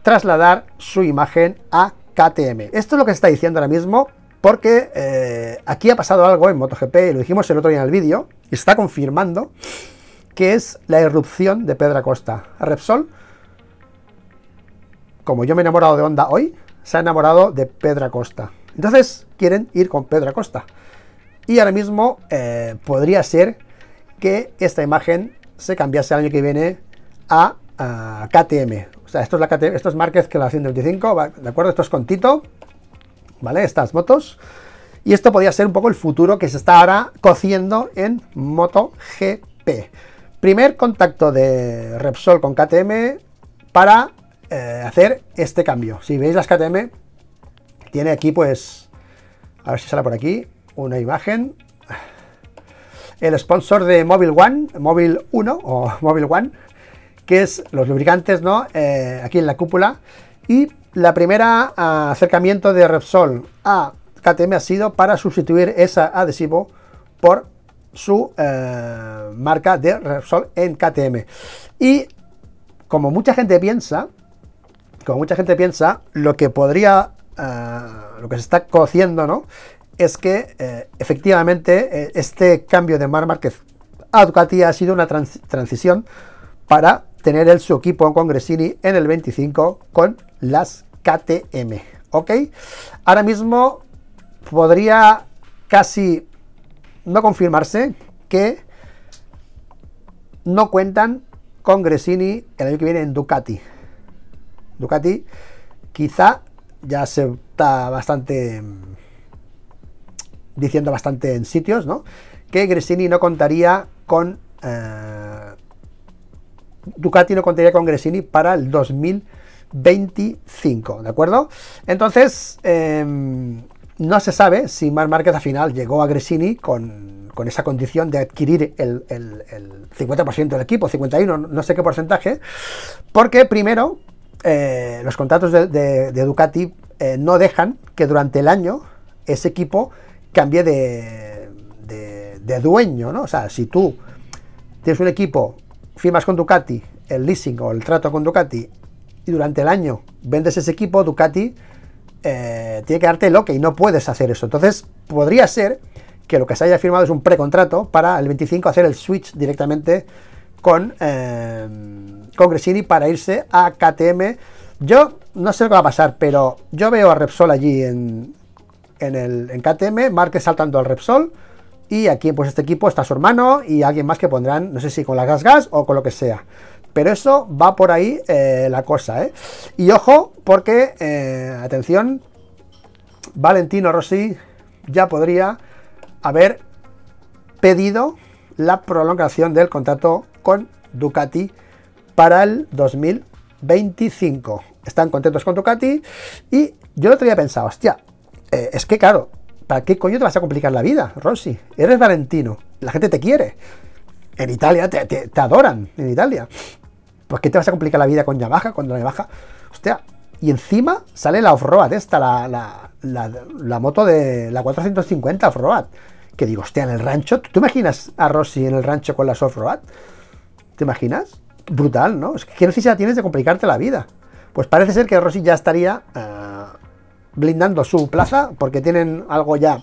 trasladar su imagen a KTM. Esto es lo que se está diciendo ahora mismo porque eh, aquí ha pasado algo en MotoGP, lo dijimos el otro día en el vídeo, y está confirmando que es la irrupción de Pedra Costa. Repsol, como yo me he enamorado de Honda hoy, se ha enamorado de Pedra Costa. Entonces quieren ir con Pedra Costa. Y ahora mismo eh, podría ser que esta imagen se cambiase el año que viene a, KTM. O sea, esto es la KTM, esto es Márquez que la 125, ¿de acuerdo? Esto es con Tito, ¿vale? Estas motos. Y esto podría ser un poco el futuro que se está ahora cociendo en MotoGP. Primer contacto de Repsol con KTM para eh, hacer este cambio. Si veis las KTM, tiene aquí pues, a ver si sale por aquí, una imagen. El sponsor de Mobile One, Mobile 1 o Mobile One, que es los lubricantes, ¿no? Eh, aquí en la cúpula. Y la primera ah, acercamiento de Repsol a KTM ha sido para sustituir ese adhesivo por su eh, marca de Repsol en KTM. Y como mucha gente piensa, como mucha gente piensa, lo que podría, eh, lo que se está cociendo, ¿no? Es que eh, efectivamente eh, este cambio de Mar Márquez a Ducati ha sido una transición para tener el su equipo con Gresini en el 25 con las KTM. ¿Ok? Ahora mismo podría casi no confirmarse que no cuentan con Gresini el año que viene en Ducati. Ducati quizá ya se está bastante mm, diciendo bastante en sitios, ¿no? Que Gresini no contaría con eh, Ducati no contaría con Gresini para el 2025. 2025, ¿de acuerdo? Entonces, em, no se sabe si Marc Márquez al final llegó a Gresini con, esa condición de adquirir el, 50% del equipo, 51, no sé qué porcentaje, porque primero eh, los contratos de, Ducati eh, no dejan que durante el año ese equipo cambie de, de, dueño, ¿no? O sea, si tú tienes un equipo, firmas con Ducati el leasing o el trato con Ducati y durante el año vendes ese equipo, Ducati eh, tiene que darte el ok no puedes hacer eso. Entonces, podría ser que lo que se haya firmado es un precontrato para el 25 hacer el switch directamente con, eh, con Gresini para irse a KTM. Yo no sé lo que va a pasar, pero yo veo a Repsol allí en, en, el, en KTM, Márquez saltando al Repsol. Y aquí, pues este equipo está su hermano y alguien más que pondrán, no sé si con la gas gas o con lo que sea. Pero eso va por ahí eh, la cosa, ¿eh? Y ojo, porque, eh, atención, Valentino Rossi ya podría haber pedido la prolongación del contrato con Ducati para el 2025. Están contentos con Ducati y yo el otro día pensado, hostia, eh, es que claro, ¿para qué coño te vas a complicar la vida, Rossi? Eres Valentino, la gente te quiere. En Italia te, adoran, en Italia. ¿Por qué te vas a complicar la vida con Yamaha cuando la Yamaha... Hostia, y encima sale la off-road esta, la, moto de la 450 off-road. Que digo, hostia, en el rancho, ¿tú, imaginas a Rossi en el rancho con las off-road? ¿Te imaginas? Brutal, ¿no? Es que ¿qué necesidad tienes de complicarte la vida? Pues parece ser que Rossi ya estaría eh, blindando su plaza, porque tienen algo ya,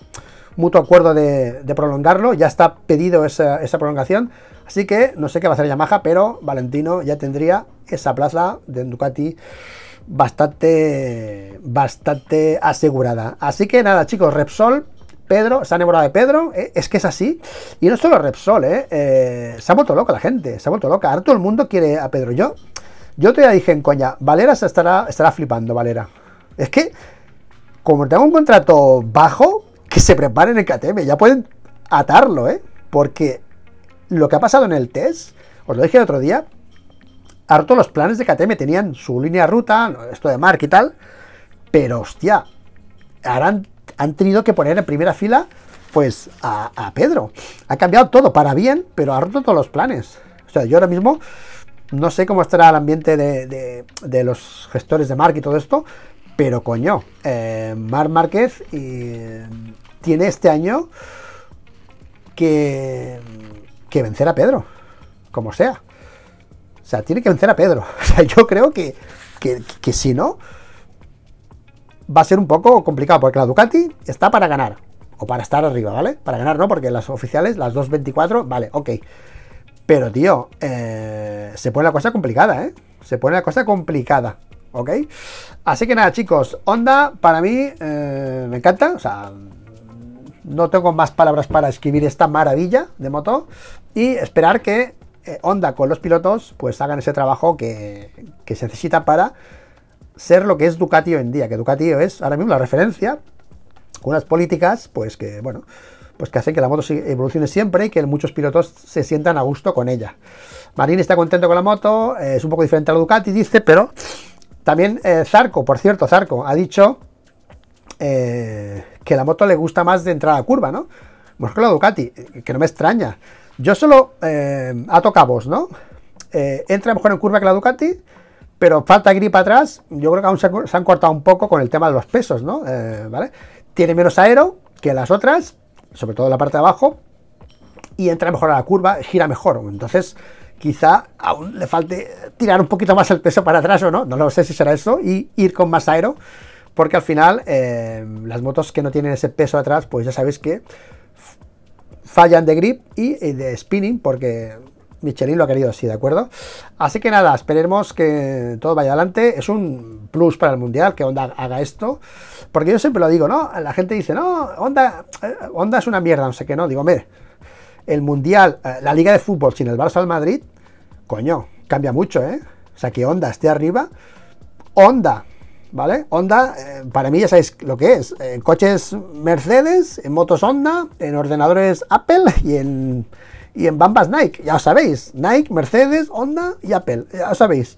mutuo acuerdo de, prolongarlo, ya está pedido esa, esa prolongación. Así que no sé qué va a hacer Yamaha, pero Valentino ya tendría esa plaza de Ducati bastante, bastante asegurada. Así que nada, chicos, Repsol, Pedro, se ha enamorado de Pedro, eh, es que es así. Y no solo Repsol, eh, eh, se ha vuelto loca la gente, se ha vuelto loca. Ahora todo el mundo quiere a Pedro. Yo, yo te dije en coña, Valera se estará, estará flipando, Valera. Es que, como tengo un contrato bajo, que se preparen el KTM, ya pueden atarlo, ¿eh? Porque lo que ha pasado en el test, os lo dije el otro día, harto los planes de KTM tenían su línea ruta, esto de Mark y tal, pero hostia, ahora han, tenido que poner en primera fila pues a, Pedro. Ha cambiado todo para bien, pero ha roto todos los planes. O sea, yo ahora mismo no sé cómo estará el ambiente de, los gestores de Mark y todo esto, pero coño, eh, Marc Márquez tiene este año que que vencer a Pedro, como sea. O sea, tiene que vencer a Pedro. O sea, yo creo que, que, si no, va a ser un poco complicado, porque la Ducati está para ganar, o para estar arriba, ¿vale? Para ganar no, porque las oficiales, las 2.24, vale, ok. Pero, tío, eh, se pone la cosa complicada, ¿eh? Se pone la cosa complicada, ¿ok? Así que nada, chicos, Honda para mí eh, me encanta, o sea, no tengo más palabras para escribir esta maravilla de moto y esperar que eh, Honda con los pilotos pues hagan ese trabajo que, se necesita para ser lo que es Ducati hoy en día, que Ducati es ahora mismo la referencia, unas políticas pues que, bueno, pues que hacen que la moto evolucione siempre y que muchos pilotos se sientan a gusto con ella. Marín está contento con la moto, eh, es un poco diferente a la Ducati, dice, pero también eh, Zarco, por cierto, Zarco ha dicho que la moto le gusta más de entrada a curva, ¿no? Mejor que la Ducati, que no me extraña. Yo solo eh, ato cabos, ¿no? Eh, entra mejor en curva que la Ducati, pero falta grip atrás. Yo creo que aún se han, cortado un poco con el tema de los pesos, ¿no? Eh, ¿Vale? Tiene menos aero que las otras, sobre todo la parte de abajo, y entra mejor a la curva, gira mejor. Entonces, quizá aún le falte tirar un poquito más el peso para atrás o no, no lo sé si será eso, y ir con más aero, porque al final eh, las motos que no tienen ese peso atrás, pues ya sabéis que fallan de grip y, de spinning porque Michelin lo ha querido así, ¿de acuerdo? Así que nada, esperemos que todo vaya adelante. Es un plus para el mundial que Honda haga esto. Porque yo siempre lo digo, ¿no? La gente dice, no, Honda, eh, Honda es una mierda, no sé qué, ¿no? Digo, mire, el mundial, eh, la liga de fútbol sin el Barça al Madrid, coño, cambia mucho, ¿eh? O sea, que Honda esté arriba. Honda ¿vale? Honda, eh, para mí ya sabéis lo que es. En coches Mercedes, en motos Honda, en ordenadores Apple y en, y en bambas Nike. Ya sabéis. Nike, Mercedes, Honda y Apple. Ya sabéis.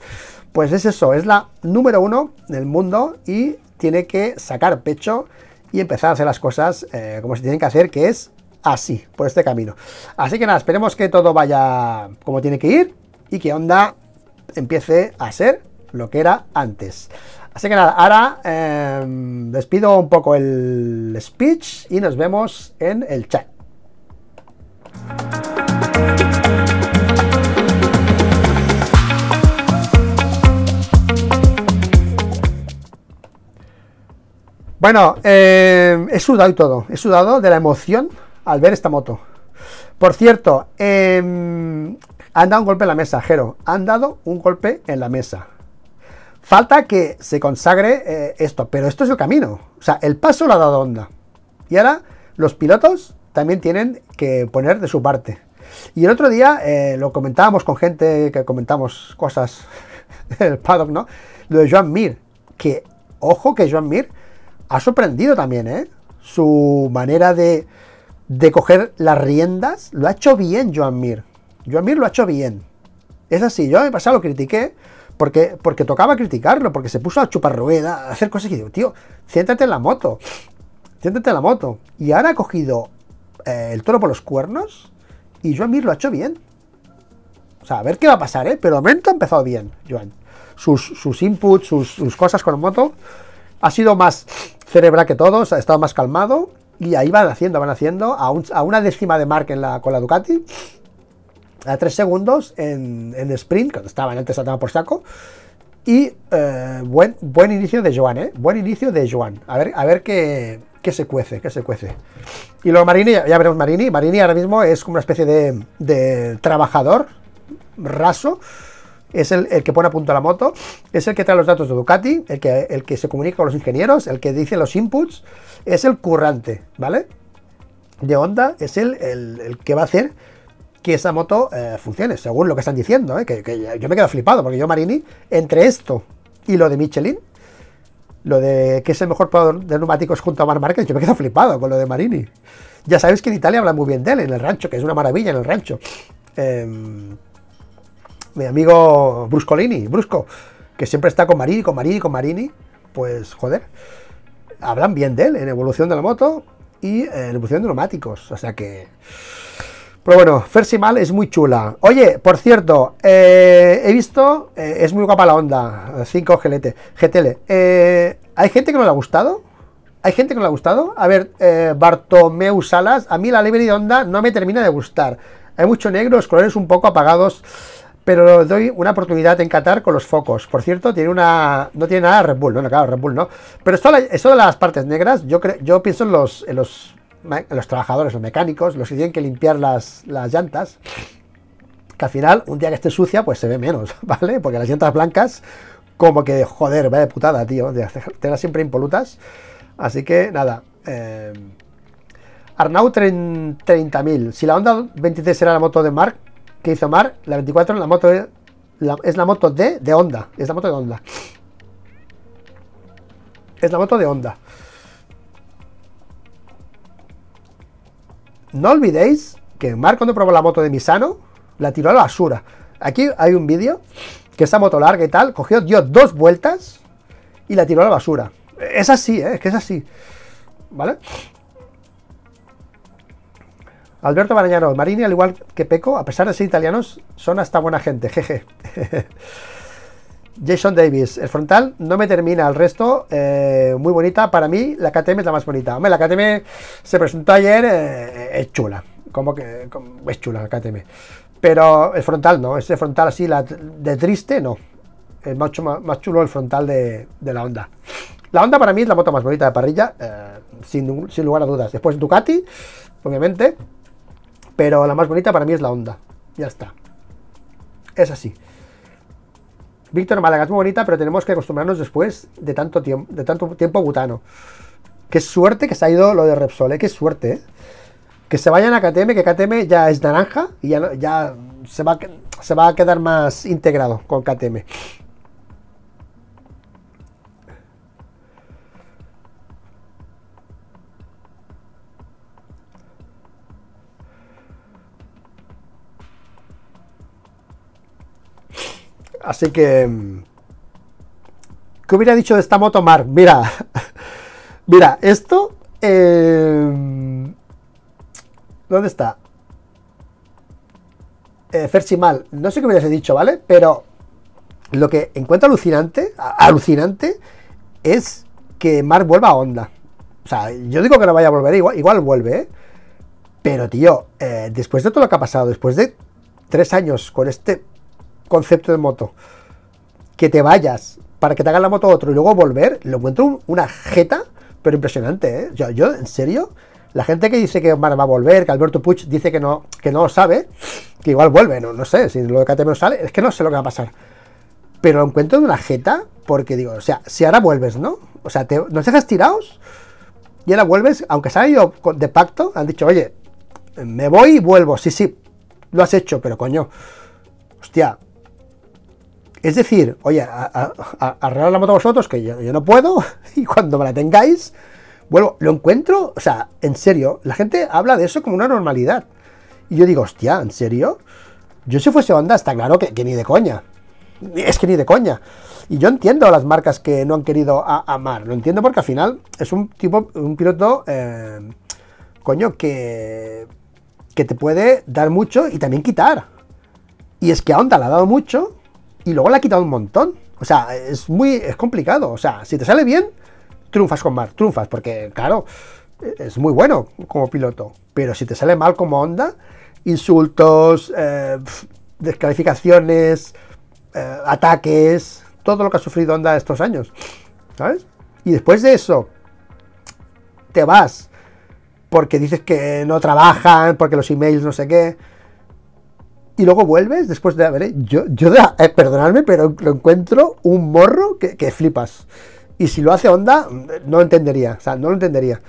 Pues es eso, es la número uno del mundo y tiene que sacar pecho y empezar a hacer las cosas eh, como se tienen que hacer, que es así, por este camino. Así que nada, esperemos que todo vaya como tiene que ir y que Honda empiece a ser lo que era antes. Así que nada, ahora em, despido un poco el speech y nos vemos en el chat. Bueno, em, he sudado y todo. He sudado de la emoción al ver esta moto. Por cierto, eh, han dado un golpe en la mesa, Jero. Han dado un golpe en la mesa. Falta que se consagre eh, esto, pero esto es el camino. O sea, el paso lo ha dado Honda. Y ahora los pilotos también tienen que poner de su parte. Y el otro día eh, lo comentábamos con gente que comentamos cosas del paddock, ¿no? Lo de Joan Mir. Que, ojo que Joan Mir ha sorprendido también, ¿eh? Su manera de, de coger las riendas. Lo ha hecho bien Joan Mir. Joan Mir lo ha hecho bien. Es así, yo en pasado lo critiqué porque, porque tocaba criticarlo, porque se puso a chupar rueda, a hacer cosas que digo, tío, siéntate en la moto, siéntate en la moto. Y ahora ha cogido eh, el toro por los cuernos y Joan Mir lo ha hecho bien. O sea, a ver qué va a pasar, ¿eh? Pero de momento ha empezado bien, Joan. Sus, inputs, sus, cosas con la moto, ha sido más cerebral que todos, ha estado más calmado y ahí van haciendo, van haciendo a, una décima de marca en la, con la Ducati a 3 segundos en, en sprint, cuando estaban antes saltaba por saco. Y eh, buen, buen inicio de Joan, ¿eh? Buen inicio de Joan. A ver, a ver qué, qué se cuece, qué se cuece. Y luego Marini, ya, veremos Marini. Marini ahora mismo es como una especie de trabajador raso. Es el, el, que pone a punto la moto, es el que trae los datos de Ducati, el que, el que se comunica con los ingenieros, el que dice los inputs, es el currante, ¿vale? De Honda es el, el, el que va a hacer que esa moto eh, funcione, según lo que están diciendo, eh, que, yo me quedo flipado, porque yo Marini, entre esto y lo de Michelin, lo de que es el mejor proveedor de neumáticos junto a Mar Márquez, yo me quedo flipado con lo de Marini. Ya sabéis que en Italia habla muy bien de él, en el rancho, que es una maravilla en el rancho. Em, mi amigo Bruscolini, Brusco, que siempre está con Marini, con Marini, con Marini, pues joder, hablan bien de él en evolución de la moto y en evolución de neumáticos, o sea que... Pero bueno, Fersimal es muy chula. Oye, por cierto, eh, he visto, eh, es muy guapa la onda, 5 GLT, GTL. Eh, ¿Hay gente que no le ha gustado? ¿Hay gente que no le ha gustado? A ver, Bartomeu Salas, a mí la livery de onda no me termina de gustar. Hay mucho negro, los colores un poco apagados, pero doy una oportunidad en Qatar con los focos. Por cierto, tiene una no tiene nada Red Bull, no, claro, Red Bull no. Pero esto, de las partes negras, yo, creo, yo pienso en los, los los trabajadores, los mecánicos, los que tienen que limpiar las, llantas, que al final, un día que esté sucia, pues se ve menos, ¿vale? Porque las llantas blancas, como que, joder, vaya putada, tío, de tenerlas siempre impolutas. Así que, nada. Eh, Arnau 30.000. Si la Honda 23 era la moto de Mark, que hizo Mark, la 24 la moto es la moto de, de Honda. Es la moto de Honda. Es la moto de Honda. No olvidéis que Mark cuando probó la moto de Misano, la tiró a la basura. Aquí hay un vídeo que esa moto larga y tal, cogió, dio dos vueltas y la tiró a la basura. Es así, ¿eh? es que es así. ¿Vale? Alberto Barañano, Marini, al igual que Peco, a pesar de ser italianos, son hasta buena gente, jeje. Jason Davis, el frontal no me termina, el resto eh, muy bonita. Para mí, la KTM es la más bonita. Hombre, la KTM se presentó ayer, eh, es chula. Como que es chula la KTM. Pero el frontal no, ese frontal así de triste no. Es mucho más, chulo el frontal de, la Honda. La Honda para mí es la moto más bonita de parrilla, eh, sin, sin lugar a dudas. Después Ducati, obviamente. Pero la más bonita para mí es la Honda. Ya está. Es así. Víctor Málaga es muy bonita, pero tenemos que acostumbrarnos después de tanto tiempo, de tanto tiempo butano. Qué suerte que se ha ido lo de Repsol, ¿eh? qué suerte. ¿eh? Que se vayan a KTM, que KTM ya es naranja y ya, ya se, va, se va a quedar más integrado con KTM. Así que, ¿Qué hubiera dicho de esta moto Mar? Mira, mira, esto... Eh, ¿Dónde está? Eh, Ferchimal, no sé qué hubiese dicho, ¿vale? Pero lo que encuentro alucinante, alucinante, es que Mar vuelva a Honda. O sea, yo digo que no vaya a volver, igual, igual vuelve, ¿eh? Pero, tío, eh, después de todo lo que ha pasado, después de tres años con este concepto de moto, que te vayas para que te hagan la moto otro y luego volver, lo encuentro una jeta, pero impresionante, ¿eh? Yo, yo, en serio, la gente que dice que va a volver, que Alberto Puig dice que no, que no lo sabe, que igual vuelve, no, no sé, si lo de KTM no sale, es que no sé lo que va a pasar. Pero lo encuentro de una jeta, porque digo, o sea, si ahora vuelves, ¿no? O sea, te, nos dejas tirados y ahora vuelves, aunque se haya ido de pacto, han dicho, oye, me voy y vuelvo. Sí, sí, lo has hecho, pero coño, hostia. Es decir, oye, arreglar la moto vosotros, que yo, no puedo, y cuando me la tengáis, vuelvo. Lo encuentro, o sea, en serio, la gente habla de eso como una normalidad. Y yo digo, hostia, ¿en serio? Yo si fuese Honda, está claro que, ni de coña. Es que ni de coña. Y yo entiendo las marcas que no han querido amar. Lo entiendo porque al final es un tipo, un piloto, eh, coño, que que te puede dar mucho y también quitar. Y es que a Honda le ha dado mucho y luego le ha quitado un montón. O sea, es muy es complicado. O sea, si te sale bien, triunfas con Mar, triunfas, porque claro, es muy bueno como piloto. Pero si te sale mal como Honda, insultos, eh, descalificaciones, eh, ataques, todo lo que ha sufrido Honda estos años. ¿Sabes? Y después de eso, te vas porque dices que no trabajan, porque los emails no sé qué. Y luego vuelves después de haber. Yo, yo eh, perdonadme, pero lo encuentro un morro que, flipas. Y si lo hace Onda, no entendería. O sea, no lo entendería.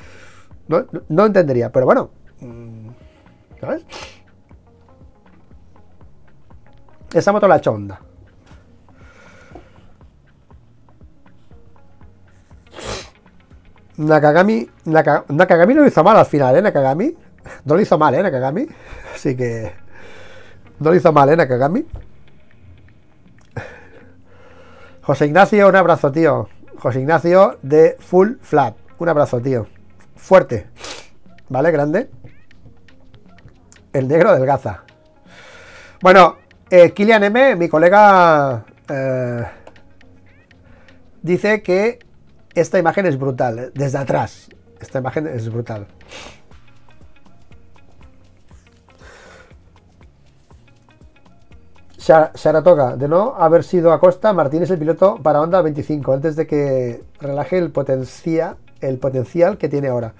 No, no entendería, pero bueno. Mm, ¿Sabes? Esa moto la ha hecho Honda. Nakagami, Nakagami no lo hizo mal al final, ¿eh? Nakagami. No lo hizo mal, ¿eh? Nakagami. Así que... No lo hizo mal, ¿eh? Nakagami. José Ignacio, un abrazo, tío. José Ignacio de Full Flat. Un abrazo, tío. Fuerte. ¿Vale? Grande. El negro del Gaza. Bueno, eh, Kilian M, mi colega, eh, dice que esta imagen es brutal, desde atrás. Esta imagen es brutal. Saratoga, de no haber sido Acosta, Martín es el piloto para Honda 25, antes de que relaje el, potencia, el potencial que tiene ahora.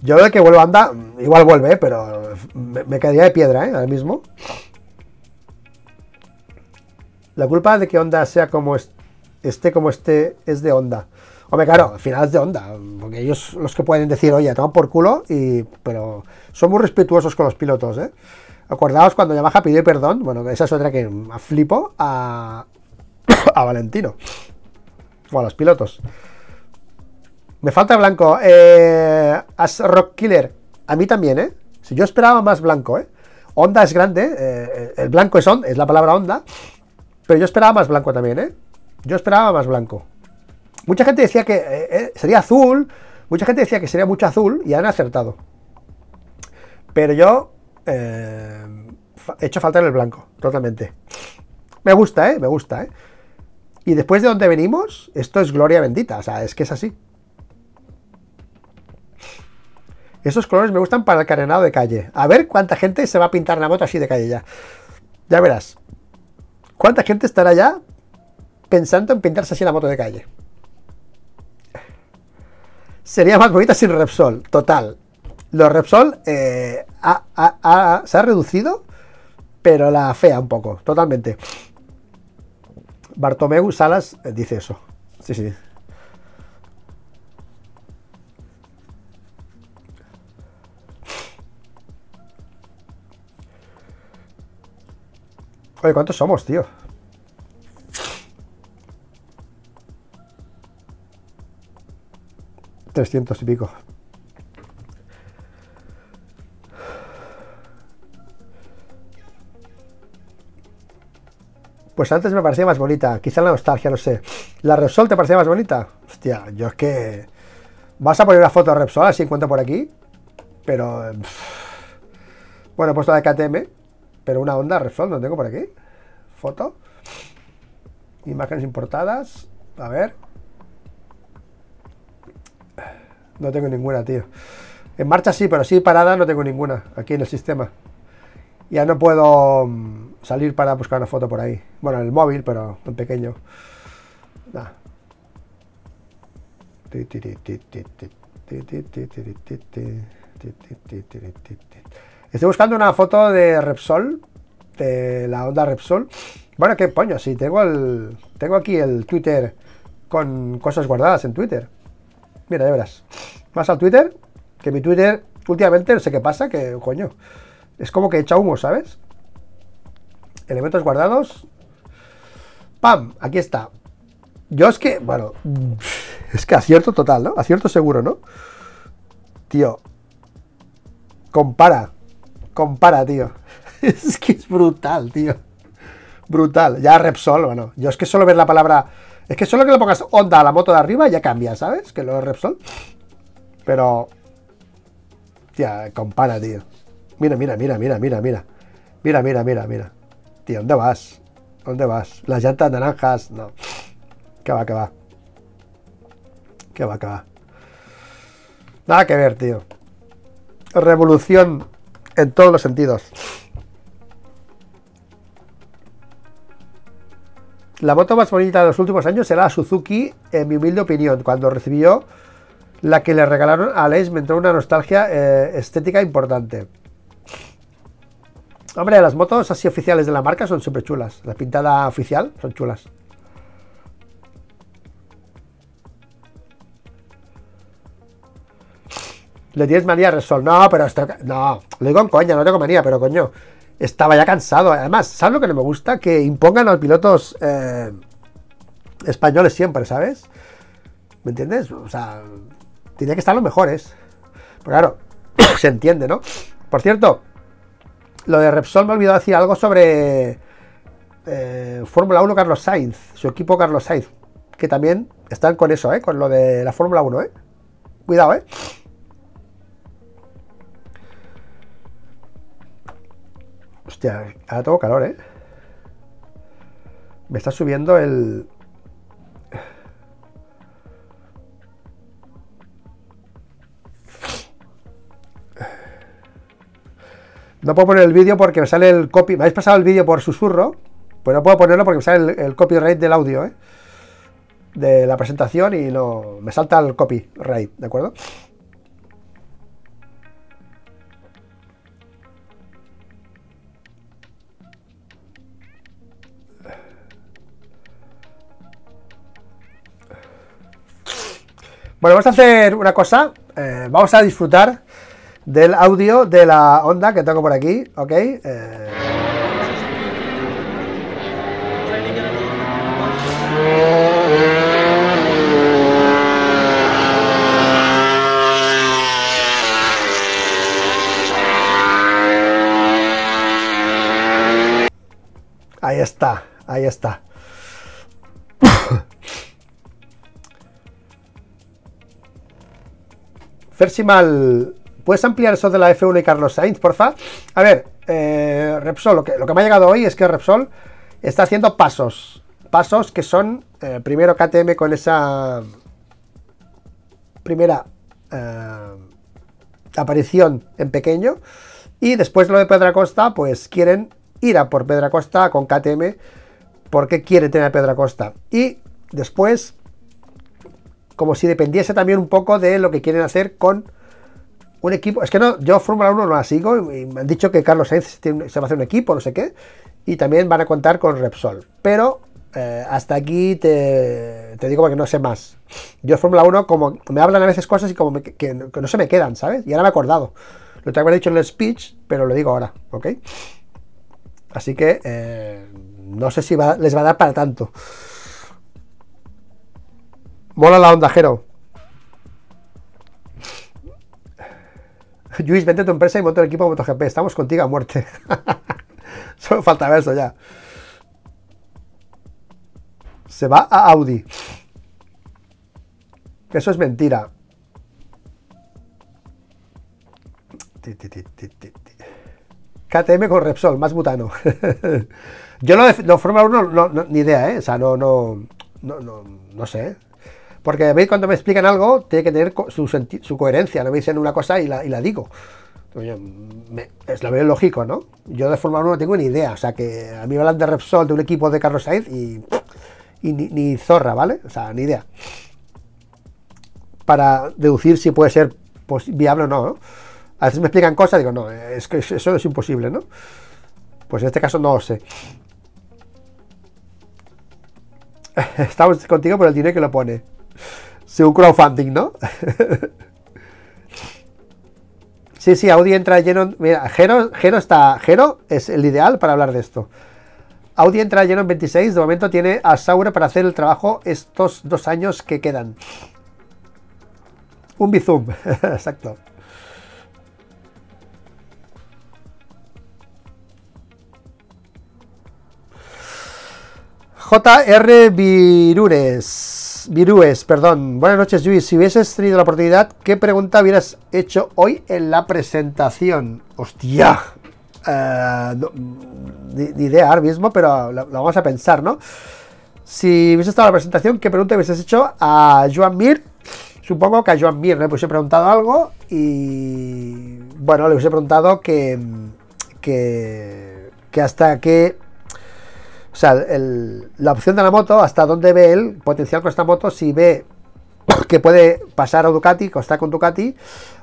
Yo de que vuelva anda, igual vuelve, ¿eh? pero me, caería de piedra, ¿eh? Ahora mismo. La culpa de que Honda sea como esté como esté es de Honda. Hombre, claro, al final de Honda, porque ellos los que pueden decir, oye, toma por culo, y, pero son muy respetuosos con los pilotos, ¿eh? Acordaos cuando Yamaha pidió perdón, bueno, esa es otra que flipo a, a Valentino, o a los pilotos. Me falta blanco. Eh, As Rock Killer. A mí también, ¿eh? Si yo esperaba más blanco, ¿eh? Onda es grande. Eh, el blanco es, on, es la palabra onda. Pero yo esperaba más blanco también, ¿eh? Yo esperaba más blanco. Mucha gente decía que eh, eh, sería azul. Mucha gente decía que sería mucho azul y han acertado. Pero yo he hecho falta el blanco, totalmente. Me gusta, ¿eh? Me gusta, ¿eh? Y después de donde venimos, esto es gloria bendita. O sea, es que es así. Esos colores me gustan para el carenado de calle. A ver cuánta gente se va a pintar la moto así de calle ya. Ya verás. ¿Cuánta gente estará ya pensando en pintarse así la moto de calle? Sería más bonita sin Repsol, total. Los Repsol eh, se ha reducido, pero la fea un poco, totalmente. Bartomeu Salas eh, dice eso. Sí, sí. Oye, ¿cuántos somos, tío? 300 y pico. Pues antes me parecía más bonita, quizá la nostalgia, no sé. ¿La Repsol te parecía más bonita? Hostia, yo es que... ¿Vas a poner una foto de Repsol así encuentro por aquí? Pero... Bueno, he puesto la de KTM, pero una onda Repsol no tengo por aquí. Foto. Imágenes importadas. A ver. No tengo ninguna, tío. En marcha sí, pero sí parada no tengo ninguna aquí en el sistema. Ya no puedo mm, salir para buscar una foto por ahí. Bueno, en el móvil, pero en pequeño. Estoy buscando una foto de Repsol, de la onda Repsol. Bueno, qué poño, sí, tengo el. Tengo aquí el Twitter con cosas guardadas en Twitter. Mira, ya verás. Vas al Twitter, que mi Twitter últimamente no sé qué pasa, que coño. Es como que echa humo, ¿sabes? Elementos guardados. ¡Pam! Aquí está. Yo es que, bueno, es que acierto total, ¿no? Acierto seguro, ¿no? Tío. Compara. Compara, tío. Es que es brutal, tío. Brutal. Ya Repsol, bueno. Yo es que solo ver la palabra. Es que solo que le pongas onda a la moto de arriba ya cambia, ¿sabes? Que lo Repsol. Pero. Tía, compara, tío. Mira, mira, mira, mira, mira, mira. Mira, mira, mira, mira. Tío, ¿dónde vas? ¿Dónde vas? Las llantas naranjas, no. ¿Qué va, qué va? ¿Qué va, qué va? Nada que ver, tío. Revolución en todos los sentidos. La moto más bonita de los últimos años será la Suzuki, en mi humilde opinión, cuando recibió la que le regalaron a Alex me entró una nostalgia eh, estética importante. Hombre, las motos así oficiales de la marca son siempre chulas. La pintada oficial son chulas. Le tienes manía a Resol. No, pero esto, no, lo digo en coña, no tengo manía, pero coño, estaba ya cansado. Además, ¿sabes lo que no me gusta? Que impongan a los pilotos eh, españoles siempre, ¿sabes? ¿Me entiendes? O sea, tenía que estar los mejores. Pero claro, se entiende, ¿no? Por cierto, lo de Repsol me he olvidado decir algo sobre eh, Fórmula 1 Carlos Sainz, su equipo Carlos Sainz, que también están con eso, ¿eh? Con lo de la Fórmula 1, ¿eh? Cuidado, ¿eh? Hostia, ahora tengo calor, ¿eh? Me está subiendo el... No puedo poner el vídeo porque me sale el copy. Me habéis pasado el vídeo por susurro. Pues no puedo ponerlo porque me sale el, copyright del audio, ¿eh? De la presentación y no. Me salta el copyright, ¿de acuerdo? Bueno, vamos a hacer una cosa. Eh, vamos a disfrutar del audio de la onda que tengo por aquí, ¿ok? Eh... Ahí está, ahí está. Fersimal ¿Puedes ampliar eso de la F1 y Carlos Sainz, porfa? A ver, eh, Repsol, lo que, lo que me ha llegado hoy es que Repsol está haciendo pasos. Pasos que son, eh, primero KTM con esa primera eh, aparición en pequeño. Y después lo de Pedra Costa, pues quieren ir a por Pedra Costa con KTM porque quiere tener Pedra Costa. Y después, como si dependiese también un poco de lo que quieren hacer con un equipo. Es que no, yo Fórmula 1 no la sigo me han dicho que Carlos Sainz se va a hacer un equipo, no sé qué. Y también van a contar con Repsol. Pero eh, hasta aquí te, digo porque no sé más. Yo Fórmula 1, como me hablan a veces cosas y como que, no se me quedan, ¿sabes? Y ahora me he acordado. Lo que haber dicho en el speech, pero lo digo ahora, ¿ok? Así que eh, no sé si les va a dar para tanto. Mola la onda, Jero. Luis, vente tu empresa y monta el equipo de MotoGP. Estamos contigo a muerte. Solo falta eso ya. Se va a Audi. Eso es mentira. KTM con Repsol, más butano. Yo lo de no, Fórmula 1 no, ni idea, ¿eh? O sea, no, no, no, no, sé. Porque veis cuando me explican algo, tiene que tener su, su coherencia. No me dicen una cosa y la, y la digo. es lo veo lógico, ¿no? Yo de Fórmula 1 no tengo ni idea. O sea, que a mí me hablan de Repsol, de un equipo de Carlos Sainz y, ni, zorra, ¿vale? O sea, ni idea. Para deducir si puede ser viable o no, ¿no? A veces me explican cosas digo, no, es que eso es imposible, ¿no? Pues en este caso no lo sé. Estamos contigo por el dinero que lo pone. Un crowdfunding, ¿no? sí, sí, Audi entra lleno. Mira, Gero, está. Gero es el ideal para hablar de esto. Audi entra lleno en 26. De momento tiene a Saura para hacer el trabajo estos dos años que quedan. Un bizum, exacto. JR Virures. Virúes, perdón. Buenas noches, Luis. Si hubieses tenido la oportunidad, ¿qué pregunta hubieras hecho hoy en la presentación? ¡Hostia! Eh, ni, idea ahora mismo, pero lo, vamos a pensar, ¿no? Si hubiese estado en la presentación, ¿qué pregunta hubieses hecho a Joan Mir? Supongo que a Joan Mir le hubiese preguntado algo y. Bueno, le hubiese preguntado que. que. que hasta qué o sea, la opción de la moto, hasta dónde ve el potencial con esta moto, si ve que puede pasar a Ducati, está con Ducati,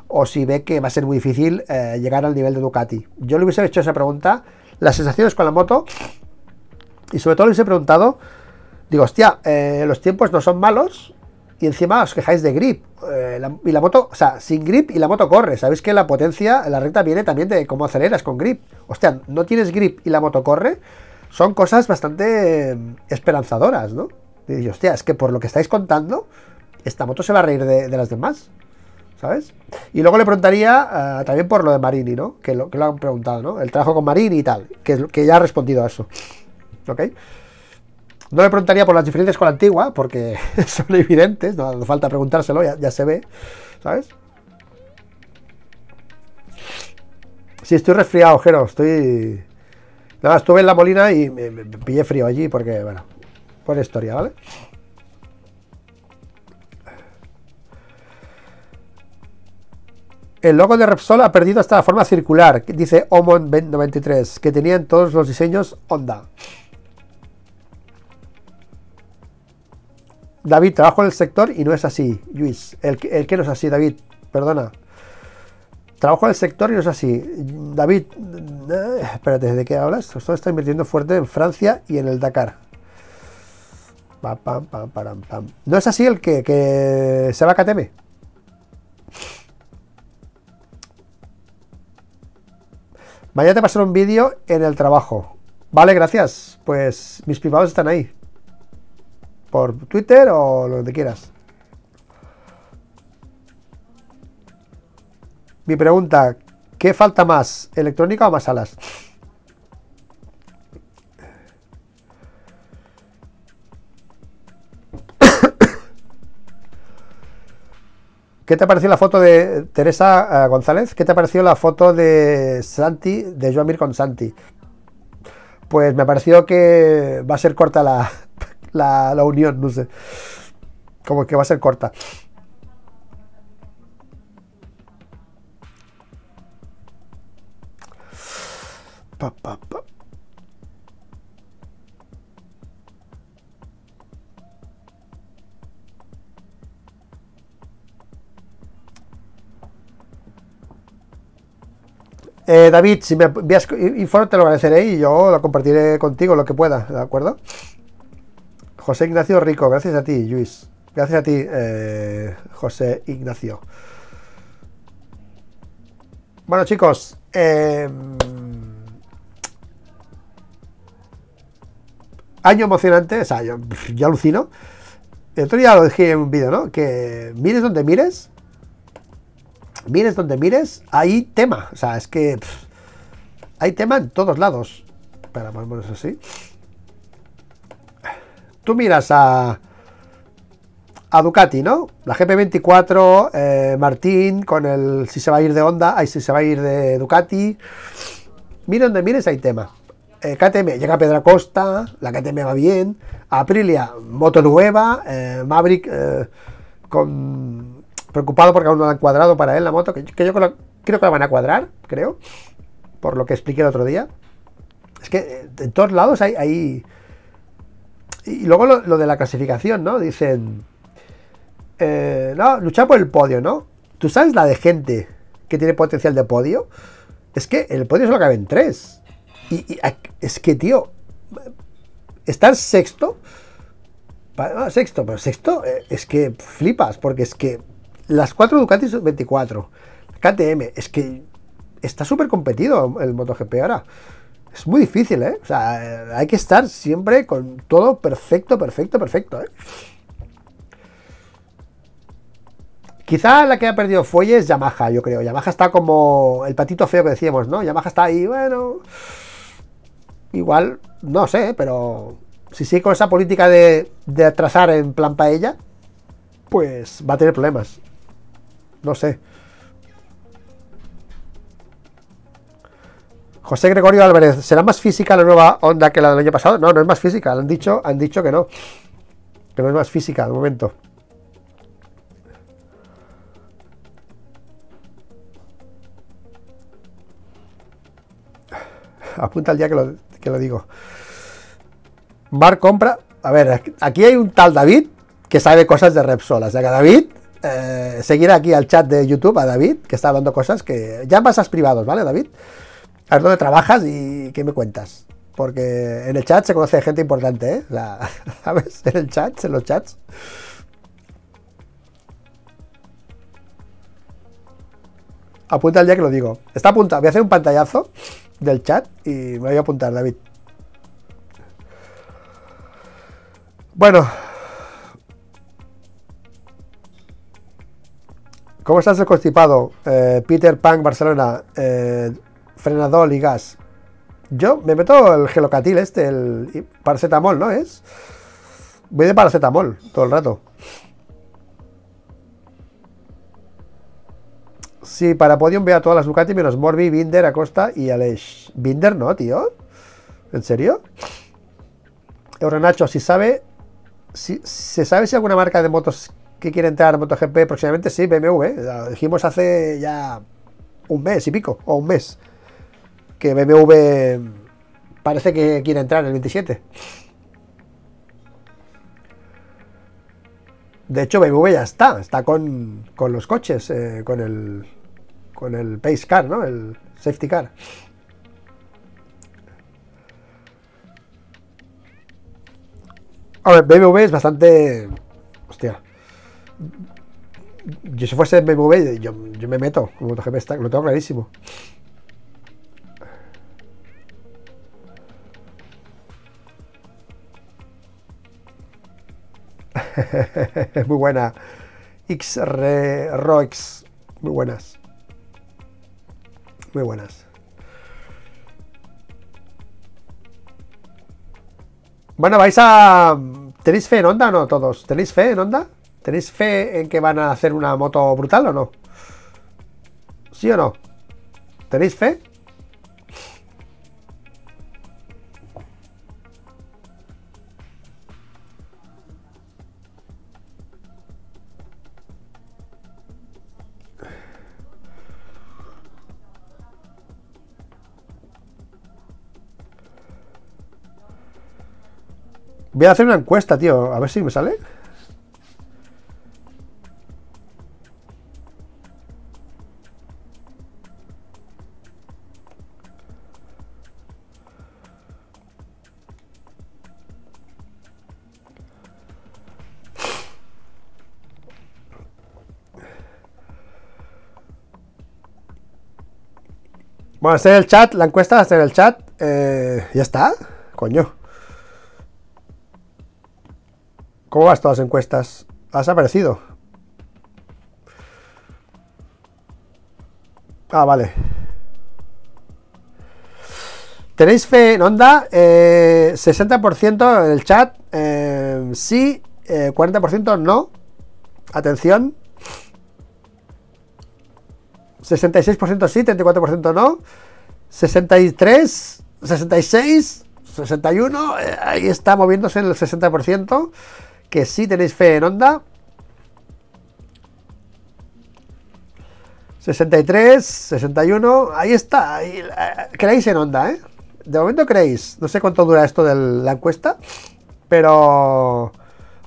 o si ve que va a ser muy difícil eh, llegar al nivel de Ducati. Yo le hubiese hecho esa pregunta, las sensaciones con la moto, y sobre todo le hubiese preguntado, digo, hostia, eh, los tiempos no son malos, y encima os quejáis de grip. Eh, y la moto, o sea, sin grip y la moto corre. Sabéis que la potencia, la recta viene también de cómo aceleras con grip. Hostia, no tienes grip y la moto corre son cosas bastante mm, esperanzadoras, ¿no? Y hostia, es que por lo que estáis contando, esta moto se va a reír de, las demás, ¿sabes? Y luego le preguntaría eh, también por lo de Marini, ¿no? Que lo, que lo han preguntado, ¿no? El trabajo con Marini y tal, que, que ya ha respondido a eso, ¿ok? No le preguntaría por las diferencias con la antigua, porque son evidentes, no hace falta preguntárselo, ya, se ve, ¿sabes? Sí, estoy resfriado, Jero, estoy Nada, estuve en la molina y me, pillé frío allí porque, bueno, por historia, ¿vale? El logo de Repsol ha perdido hasta la forma circular, dice Omon 93, que tenían todos los diseños Honda. David, trabajo en el sector y no es así, Luis. El, el que no es así, David, perdona. Trabajo en el sector y no es así. David, eh, espérate, ¿de qué hablas? Esto está invirtiendo fuerte en Francia y en el Dakar. ¿No es así el que, que se va a KTM? Mañana te pasaré un vídeo en el trabajo. Vale, gracias. Pues mis privados están ahí. Por Twitter o lo que quieras. Mi pregunta, ¿qué falta más? ¿Electrónica o más alas? ¿Qué te ha parecido la foto de Teresa eh, González? ¿Qué te ha parecido la foto de Santi, de Joan Mir con Santi? Pues me ha parecido que va a ser corta la, la unión, no sé. Como que va a ser corta. Eh, David, si me envías info te lo agradeceré y yo lo compartiré contigo lo que pueda, ¿de acuerdo? José Ignacio Rico, gracias a ti, Luis. Gracias a ti, eh, José Ignacio. Bueno, chicos, eh, año emocionante, o sea, yo, alucino. El otro día lo dije en un vídeo, ¿no? Que mires donde mires, mires donde mires, hay tema. O sea, es que hay tema en todos lados. Espera, vamos así. tú miras a, a Ducati, ¿no? La GP24, eh, Martín, con el si se va a ir de Honda, ay, si se va a ir de Ducati. Mira donde mires, hay tema. Eh, KTM, llega Pedro Costa, la KTM va bien. Aprilia, moto nueva. Eh, Maverick, con, preocupado porque aún no la han cuadrado para él la moto, que, yo creo, que la van a cuadrar, creo, por lo que expliqué el otro día. Es que en todos lados hay... Y luego lo, de la clasificación, ¿no? Dicen... no, luchar por el podio, ¿no? ¿Tú sabes la de gente que tiene potencial de podio? Es que el podio solo cabe en tres. Y, es que, tío, estar sexto, sexto, pero sexto eh, es que flipas, porque es que las cuatro Ducati son 24, KTM, es que está súper competido el MotoGP ahora. Es muy difícil, ¿eh? O sea, hay que estar siempre con todo perfecto, perfecto, perfecto, ¿eh? Quizá la que ha perdido fuelle es Yamaha, yo creo. Yamaha está como el patito feo que decíamos, ¿no? Yamaha está ahí, bueno. Igual, no sé, pero si sigue con esa política de, de atrasar en plan paella, pues va a tener problemas. No sé. José Gregorio Álvarez, ¿será más física la nueva onda que la del año pasado? No, no es más física. Han dicho, han dicho que no. Que no es más física de momento. apunta el día que lo, digo. Mar compra. A ver, aquí hay un tal David que sabe cosas de Repsol. O que David, eh, seguir aquí al chat de YouTube a David, que está hablando cosas que. Ya en privados, ¿vale, David? A ver dónde trabajas y qué me cuentas. Porque en el chat se conoce gente importante, ¿eh? ¿Sabes? En el chat, en los chats. Apunta el día que lo digo. Está apuntado. Voy a hacer un pantallazo del chat y me voy a apuntar, David. Bueno. ¿Cómo estás el constipado? Eh, Peter Pan, Barcelona. Eh, frenador y gas. Yo me meto el gelocatil este, el paracetamol, ¿no es? Voy de paracetamol todo el rato. Sí, para podium veo a todas las Ducati menos Morbi, Binder, Acosta y Aleix. Binder no, tío. ¿En serio? Nacho, si sabe. Si, ¿Se sabe si alguna marca de motos que quiere entrar a MotoGP próximamente? Sí, BMW. Lo dijimos hace ya un mes y pico, o un mes. Que BMW parece que quiere entrar en el 27. De hecho, BMW ya está, está con, los coches, eh, con el con el pace car, ¿no? El safety car. A ver, BMW es bastante. Hostia. Yo si fuese BMW, yo, yo me meto. Como lo tengo clarísimo. Muy buena. X Rox. Muy buenas. Muy buenas. Bueno, vais a... ¿Tenéis fe en Honda o no todos? ¿Tenéis fe en Honda? ¿Tenéis fe en que van a hacer una moto brutal o no? ¿Sí o no? ¿Tenéis fe? Voy a hacer una encuesta, tío. A ver si me sale. Bueno, está en el chat, la encuesta está el chat. Eh, ya está, coño. ¿Cómo vas todas las encuestas? ¿Has aparecido? Ah, vale. ¿Tenéis fe en Onda? 60% en el chat, eh, sí, 40% no. Atención. 66% sí, 34% no. 63, 66, 61, ahí está moviéndose en el 60%. Que sí tenéis fe en Onda. 63, 61, ahí está. Ahí, creéis en Onda, ¿eh? De momento creéis. No sé cuánto dura esto de la encuesta, pero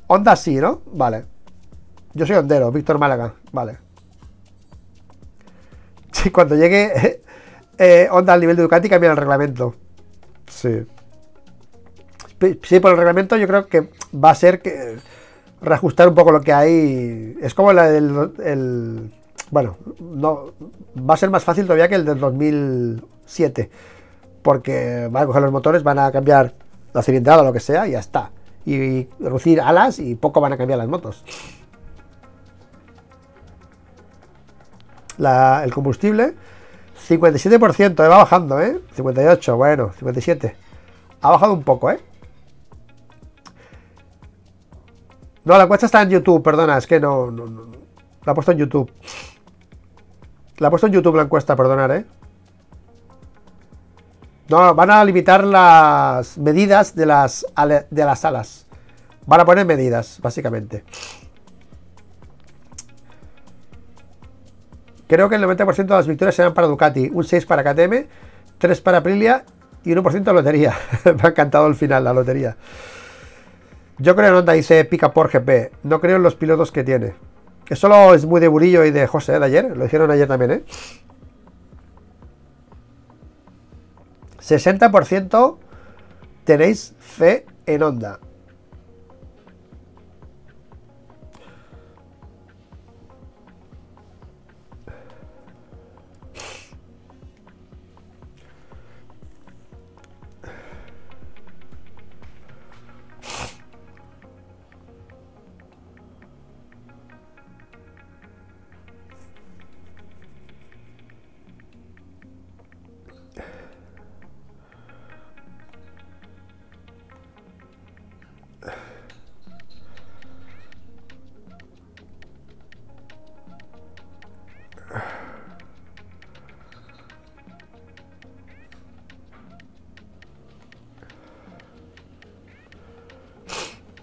Onda sí, ¿no? Vale. Yo soy hondero, Víctor Málaga, vale. Sí, cuando llegue eh, Onda al nivel de Ducati cambia el reglamento. Sí. Sí, por el reglamento yo creo que va a ser que reajustar un poco lo que hay. Es como la del bueno, no, va a ser más fácil todavía que el del 2007, porque van a coger los motores, van a cambiar la cilindrada o lo que sea y ya está. Y, reducir alas y poco van a cambiar las motos. el combustible, 57%, eh, va bajando, ¿eh? 58, bueno, 57. Ha bajado un poco, ¿eh? No, la encuesta está en YouTube, perdona, es que no, la he puesto en YouTube. La he puesto en YouTube la encuesta, perdonar, ¿eh? No, van a limitar las medidas de las, de las alas. Van a poner medidas, básicamente. Creo que el 90% de las victorias serán para Ducati, un 6 para KTM, 3 para Aprilia y 1% de lotería. Me ha encantado el final, la lotería. Yo creo en Honda, dice Pica por GP. No creo en los pilotos que tiene. Que solo es muy de Burillo y de José de ayer. Lo hicieron ayer también, ¿eh? 60% tenéis fe en onda.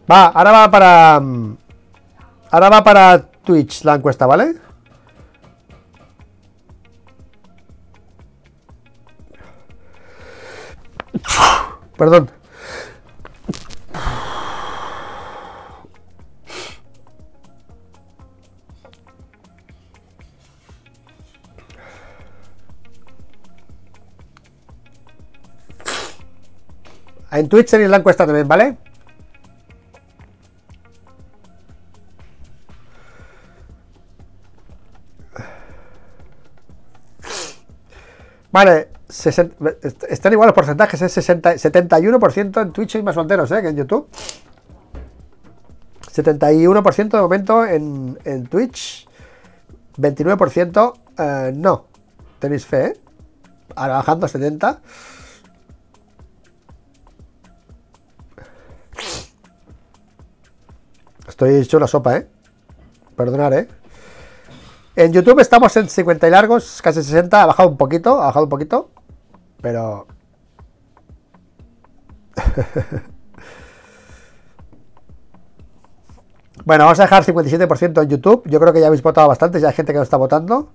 Va, ahora va para... Mm, ahora va para Twitch la encuesta, ¿vale? Perdón. En Twitch tenéis la encuesta también, ¿vale? Vale, están igual los porcentajes, es 60, 71% en Twitch y más fronteros ¿eh? que en YouTube. 71% de momento en, en Twitch. 29% eh, no. Tenéis fe, ¿eh? Ahora bajando a 70. Estoy hecho la sopa, ¿eh? Perdonad, ¿eh? En YouTube estamos en 50 y largos, casi 60, ha bajado un poquito, ha bajado un poquito, pero... bueno, vamos a dejar 57% en YouTube, yo creo que ya habéis votado bastante, ya hay gente que no está votando.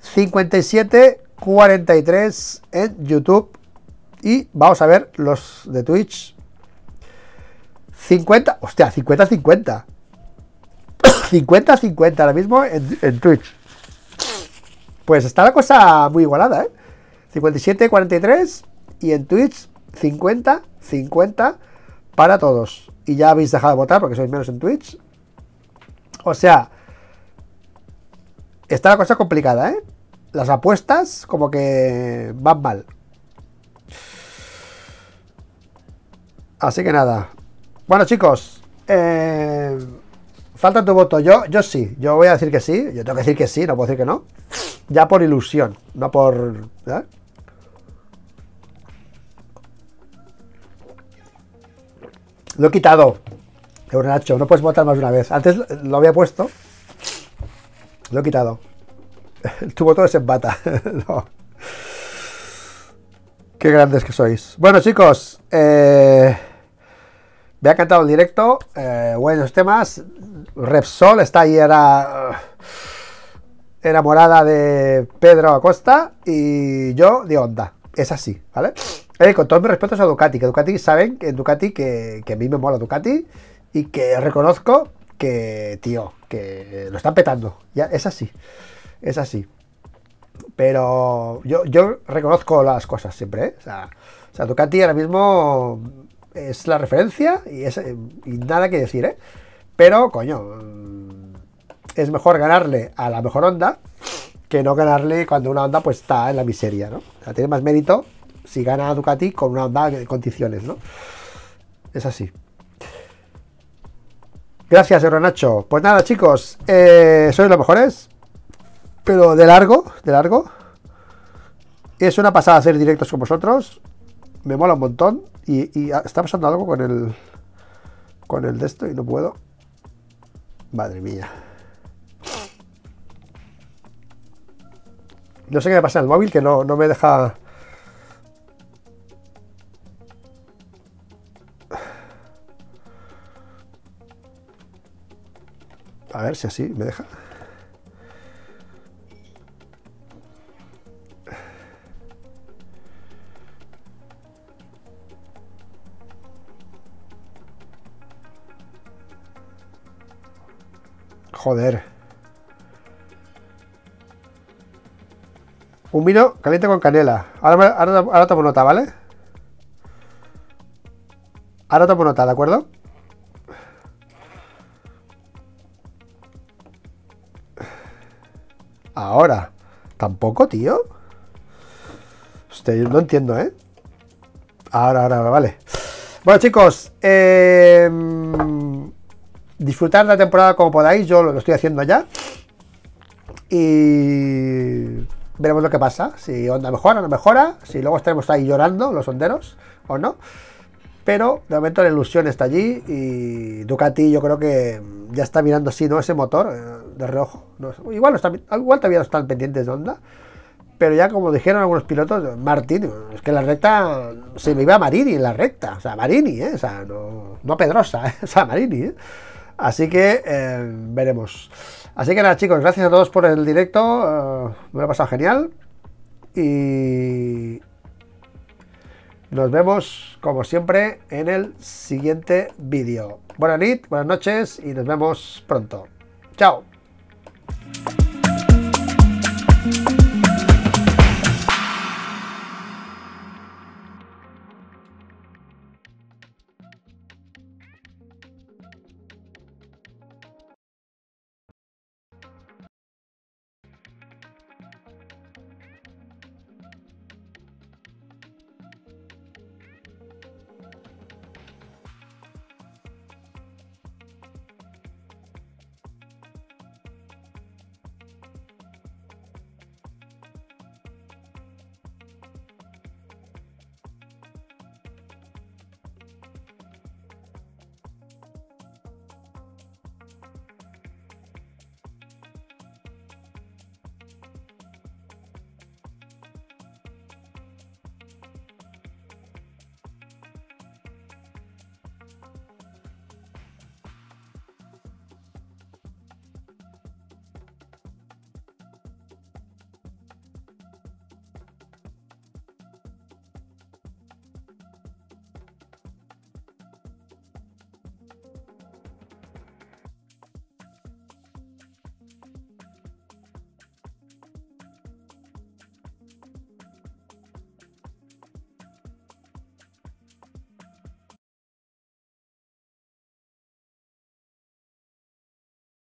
57, 43 en YouTube y vamos a ver los de Twitch. 50, hostia, 50-50. 50-50 ahora mismo en Twitch. Pues está la cosa muy igualada, ¿eh? 57, 43 y en Twitch 50, 50 para todos. Y ya habéis dejado de votar porque sois menos en Twitch. O sea, está la cosa complicada, ¿eh? Las apuestas como que van mal. Así que nada. Bueno, chicos, eh, falta tu voto. Yo, yo sí, yo voy a decir que sí. Yo tengo que decir que sí, no puedo decir que no ya por ilusión, no por... Lo he quitado. Nacho, no puedes votar más de una vez. Antes lo había puesto. Lo he quitado. Tu voto desempata. no. Qué grandes que sois. Bueno, chicos. Eh, me ha encantado el directo. Eh, buenos temas. Repsol está ahí, era enamorada de Pedro Acosta y yo de Honda. Es así, ¿vale? Eh, con todos mis respetos a Ducati, que Ducati saben que Ducati que, que, a mí me mola Ducati y que reconozco que, tío, que lo están petando. Ya, es así, es así. Pero yo, yo reconozco las cosas siempre, ¿eh? O sea, o sea, Ducati ahora mismo es la referencia y, es, y nada que decir, ¿eh? Pero, coño, es mejor ganarle a la mejor onda que no ganarle cuando una onda pues está en la miseria, ¿no? O sea, tiene más mérito si gana a Ducati con una onda de condiciones, ¿no? Es así. Gracias, Nacho. Pues nada, chicos, eh, sois los mejores, pero de largo, de largo. Es una pasada hacer directos con vosotros. Me mola un montón. Y, y está pasando algo con el. Con el de esto y no puedo. Madre mía. No sé qué me pasa en el móvil que no, no me deja. A ver si así me deja. Joder. Un vino caliente con canela. Ahora, ahora, ahora tomo nota, ¿vale? Ahora tomo nota, ¿de acuerdo? Ahora. ¿Tampoco, tío? Usted, no entiendo, ¿eh? Ahora, ahora, vale. Bueno, chicos, eh, disfrutar la temporada como podáis. Yo lo estoy haciendo ya. Y veremos lo que pasa. Si onda mejora o no mejora. Si luego estaremos ahí llorando, los honderos, o no. Pero de momento la ilusión está allí. Y Ducati, yo creo que ya está mirando así, ¿no? Ese motor eh, de reojo. igual, igual todavía no están pendientes de onda. Pero ya como dijeron algunos pilotos, Martín, es que la recta se me iba a Marini en la recta. O sea, Marini, ¿eh? O sea, no, no Pedrosa, ¿eh? O sea, Marini, ¿eh? Así que eh, veremos. Así que nada, chicos, gracias a todos por el directo. Eh, me lo he pasado genial. Y nos vemos, como siempre, en el siguiente vídeo. Buenas buenas noches y nos vemos pronto. Chao.